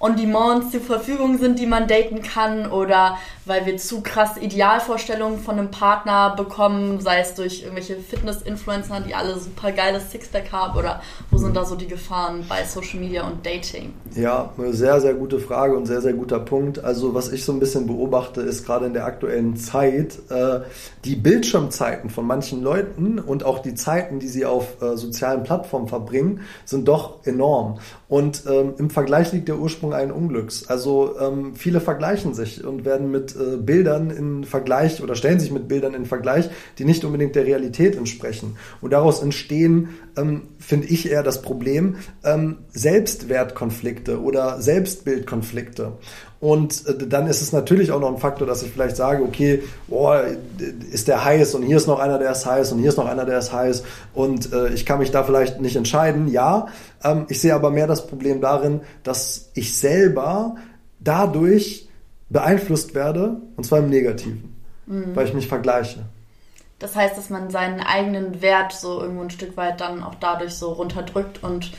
Speaker 1: On-Demand zur Verfügung sind, die man daten kann oder weil wir zu krass Idealvorstellungen von einem Partner bekommen, sei es durch irgendwelche Fitness-Influencer, die alle super geiles Sixpack haben oder wo sind da so die Gefahren bei Social Media und Dating?
Speaker 2: Ja, eine sehr, sehr gute Frage und sehr, sehr guter Punkt. Also was ich so ein bisschen beobachte, ist gerade in der aktuellen Zeit äh, die Bildschirmzeiten von manchen Leuten und auch die Zeiten, die sie auf äh, sozialen Plattformen verbringen, sind doch enorm. Und ähm, im Vergleich liegt der Ursprung ein Unglücks. Also ähm, viele vergleichen sich und werden mit äh, Bildern in Vergleich oder stellen sich mit Bildern in Vergleich, die nicht unbedingt der Realität entsprechen. Und daraus entstehen, ähm, finde ich eher das Problem, ähm, Selbstwertkonflikte oder Selbstbildkonflikte. Und äh, dann ist es natürlich auch noch ein Faktor, dass ich vielleicht sage, okay, boah, ist der heiß und hier ist noch einer, der ist heiß und hier ist noch einer, der ist heiß und äh, ich kann mich da vielleicht nicht entscheiden. Ja, ähm, ich sehe aber mehr das Problem darin, dass ich selber dadurch beeinflusst werde und zwar im Negativen, mhm. weil ich mich vergleiche.
Speaker 1: Das heißt, dass man seinen eigenen Wert so irgendwo ein Stück weit dann auch dadurch so runterdrückt und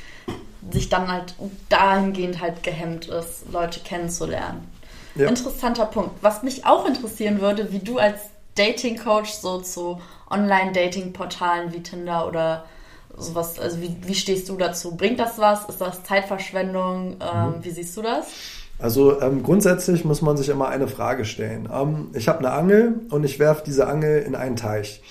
Speaker 1: sich dann halt dahingehend halt gehemmt ist, Leute kennenzulernen. Ja. Interessanter Punkt. Was mich auch interessieren würde, wie du als Dating-Coach so zu Online-Dating-Portalen wie Tinder oder sowas, also wie, wie stehst du dazu? Bringt das was? Ist das Zeitverschwendung? Ähm, mhm. Wie siehst du das?
Speaker 2: Also ähm, grundsätzlich muss man sich immer eine Frage stellen. Ähm, ich habe eine Angel und ich werfe diese Angel in einen Teich.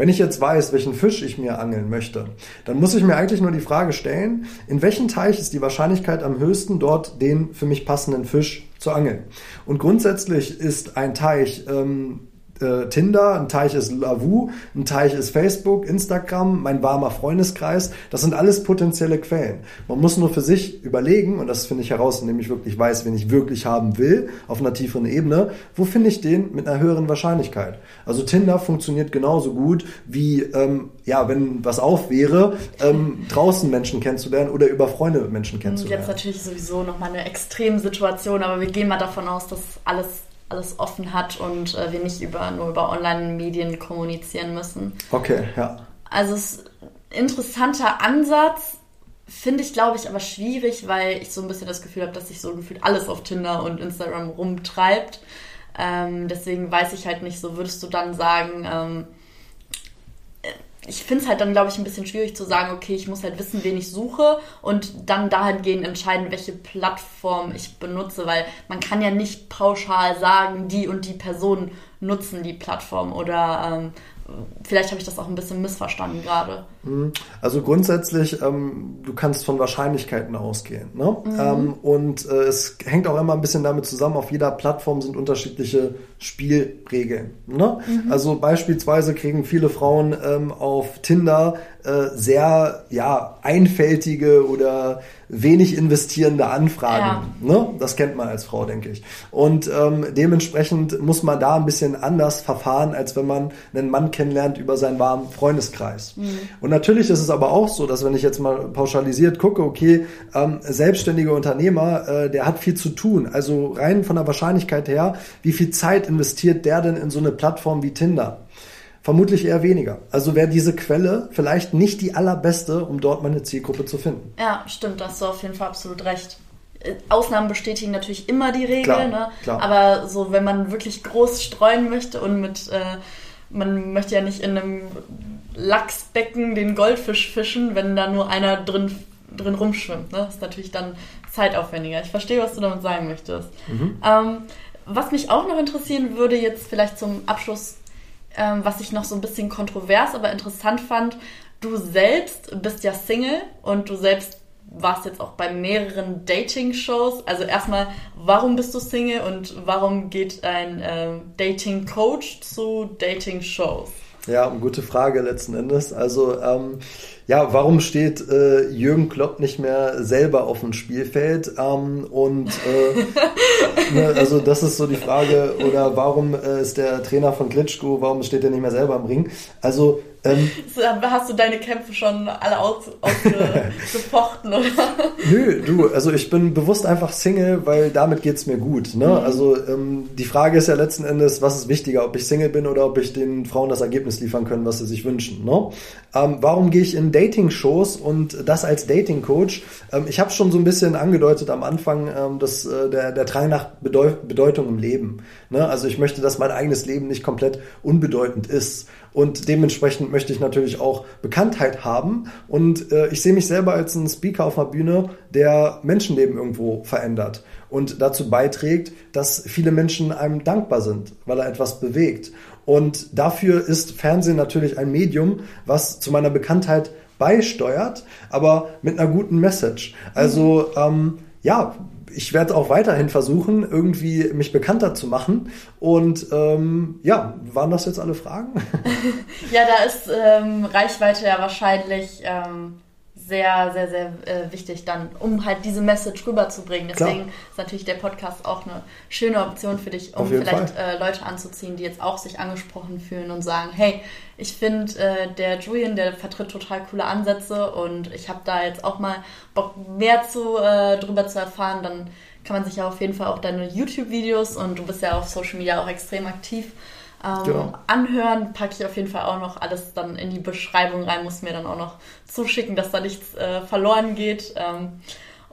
Speaker 2: Wenn ich jetzt weiß, welchen Fisch ich mir angeln möchte, dann muss ich mir eigentlich nur die Frage stellen, in welchem Teich ist die Wahrscheinlichkeit am höchsten, dort den für mich passenden Fisch zu angeln. Und grundsätzlich ist ein Teich ähm, äh, Tinder, ein Teich ist Lavu, ein Teich ist Facebook, Instagram, mein warmer Freundeskreis. Das sind alles potenzielle Quellen. Man muss nur für sich überlegen, und das finde ich heraus, indem ich wirklich weiß, wen ich wirklich haben will, auf einer tieferen Ebene, wo finde ich den mit einer höheren Wahrscheinlichkeit. Also Tinder funktioniert genauso gut wie, ähm, ja, wenn was auf wäre, ähm, draußen Menschen kennenzulernen oder über Freunde Menschen kennenzulernen.
Speaker 1: Jetzt natürlich sowieso nochmal eine Extremsituation, aber wir gehen mal davon aus, dass alles alles offen hat und äh, wir nicht über, nur über Online-Medien kommunizieren müssen.
Speaker 2: Okay, ja.
Speaker 1: Also es ist ein interessanter Ansatz, finde ich, glaube ich, aber schwierig, weil ich so ein bisschen das Gefühl habe, dass sich so gefühlt alles auf Tinder und Instagram rumtreibt. Ähm, deswegen weiß ich halt nicht so, würdest du dann sagen, ähm, ich finde es halt dann, glaube ich, ein bisschen schwierig zu sagen, okay, ich muss halt wissen, wen ich suche und dann dahingehend entscheiden, welche Plattform ich benutze, weil man kann ja nicht pauschal sagen, die und die Personen nutzen die Plattform oder ähm, vielleicht habe ich das auch ein bisschen missverstanden gerade.
Speaker 2: Mhm. Also grundsätzlich, ähm, du kannst von Wahrscheinlichkeiten ausgehen. Ne? Mhm. Ähm, und äh, es hängt auch immer ein bisschen damit zusammen, auf jeder Plattform sind unterschiedliche Spielregeln. Ne? Mhm. Also beispielsweise kriegen viele Frauen ähm, auf Tinder äh, sehr ja, einfältige oder wenig investierende Anfragen. Ja. Ne? Das kennt man als Frau, denke ich. Und ähm, dementsprechend muss man da ein bisschen anders verfahren, als wenn man einen Mann kennenlernt über seinen warmen Freundeskreis. Mhm. Und natürlich ist es aber auch so, dass wenn ich jetzt mal pauschalisiert gucke, okay, ähm, selbstständiger Unternehmer, äh, der hat viel zu tun. Also rein von der Wahrscheinlichkeit her, wie viel Zeit investiert der denn in so eine Plattform wie Tinder? Vermutlich eher weniger. Also wäre diese Quelle vielleicht nicht die allerbeste, um dort meine Zielgruppe zu finden.
Speaker 1: Ja, stimmt, da hast du auf jeden Fall absolut recht. Äh, Ausnahmen bestätigen natürlich immer die Regel, klar, ne? Klar. aber so, wenn man wirklich groß streuen möchte und mit, äh, man möchte ja nicht in einem Lachsbecken den Goldfisch fischen, wenn da nur einer drin, drin rumschwimmt. Ne? Das ist natürlich dann zeitaufwendiger. Ich verstehe, was du damit sagen möchtest. Mhm. Ähm, was mich auch noch interessieren würde, jetzt vielleicht zum Abschluss ähm, was ich noch so ein bisschen kontrovers, aber interessant fand. Du selbst bist ja Single und du selbst warst jetzt auch bei mehreren Dating-Shows. Also erstmal, warum bist du Single und warum geht ein ähm, Dating-Coach zu Dating-Shows?
Speaker 2: Ja, gute Frage letzten Endes. Also ähm, ja, warum steht äh, Jürgen Klopp nicht mehr selber auf dem Spielfeld? Ähm, und äh, (laughs) ne, also das ist so die Frage. Oder warum äh, ist der Trainer von Klitschko, warum steht er nicht mehr selber im Ring? Also ähm, (laughs)
Speaker 1: Hast du deine Kämpfe schon alle ausgefochten, aus, oder? (laughs)
Speaker 2: Nö, du, also ich bin bewusst einfach Single, weil damit geht's mir gut. Ne? Mhm. Also ähm, die Frage ist ja letzten Endes, was ist wichtiger, ob ich Single bin oder ob ich den Frauen das Ergebnis liefern können, was sie sich wünschen. Ne? Ähm, warum gehe ich in Dating-Shows und das als Dating-Coach? Ähm, ich habe schon so ein bisschen angedeutet am Anfang, ähm, dass äh, der, der Drang nach Bedeu Bedeutung im Leben. Ne? Also ich möchte, dass mein eigenes Leben nicht komplett unbedeutend ist. Und dementsprechend möchte ich natürlich auch Bekanntheit haben. Und äh, ich sehe mich selber als ein Speaker auf einer Bühne, der Menschenleben irgendwo verändert und dazu beiträgt, dass viele Menschen einem dankbar sind, weil er etwas bewegt. Und dafür ist Fernsehen natürlich ein Medium, was zu meiner Bekanntheit beisteuert, aber mit einer guten Message. Also ähm, ja, ich werde auch weiterhin versuchen, irgendwie mich bekannter zu machen. Und ähm, ja, waren das jetzt alle Fragen? (laughs)
Speaker 1: ja, da ist ähm, Reichweite ja wahrscheinlich ähm, sehr, sehr, sehr äh, wichtig dann, um halt diese Message rüberzubringen. Deswegen Klar. ist natürlich der Podcast auch eine schöne Option für dich, um vielleicht äh, Leute anzuziehen, die jetzt auch sich angesprochen fühlen und sagen, hey, ich finde, äh, der Julian, der vertritt total coole Ansätze und ich habe da jetzt auch mal Bock, mehr zu, äh, drüber zu erfahren. Dann kann man sich ja auf jeden Fall auch deine YouTube-Videos und du bist ja auf Social Media auch extrem aktiv ähm, genau. anhören. Packe ich auf jeden Fall auch noch alles dann in die Beschreibung rein, muss mir dann auch noch zuschicken, dass da nichts äh, verloren geht. Ähm,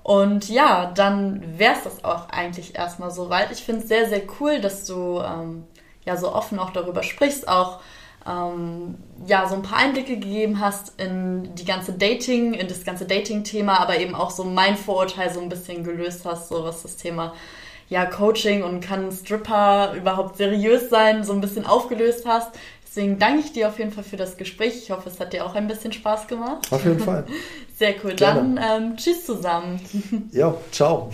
Speaker 1: und ja, dann wäre es das auch eigentlich erstmal soweit. Ich finde es sehr, sehr cool, dass du ähm, ja so offen auch darüber sprichst, auch ähm, ja so ein paar Einblicke gegeben hast in die ganze Dating, in das ganze Dating-Thema, aber eben auch so mein Vorurteil so ein bisschen gelöst hast, so was das Thema ja, Coaching und kann Stripper überhaupt seriös sein, so ein bisschen aufgelöst hast. Deswegen danke ich dir auf jeden Fall für das Gespräch. Ich hoffe, es hat dir auch ein bisschen Spaß gemacht.
Speaker 2: Auf jeden Fall. (laughs)
Speaker 1: Sehr cool. Gerne. Dann ähm, tschüss zusammen.
Speaker 2: Ja, ciao.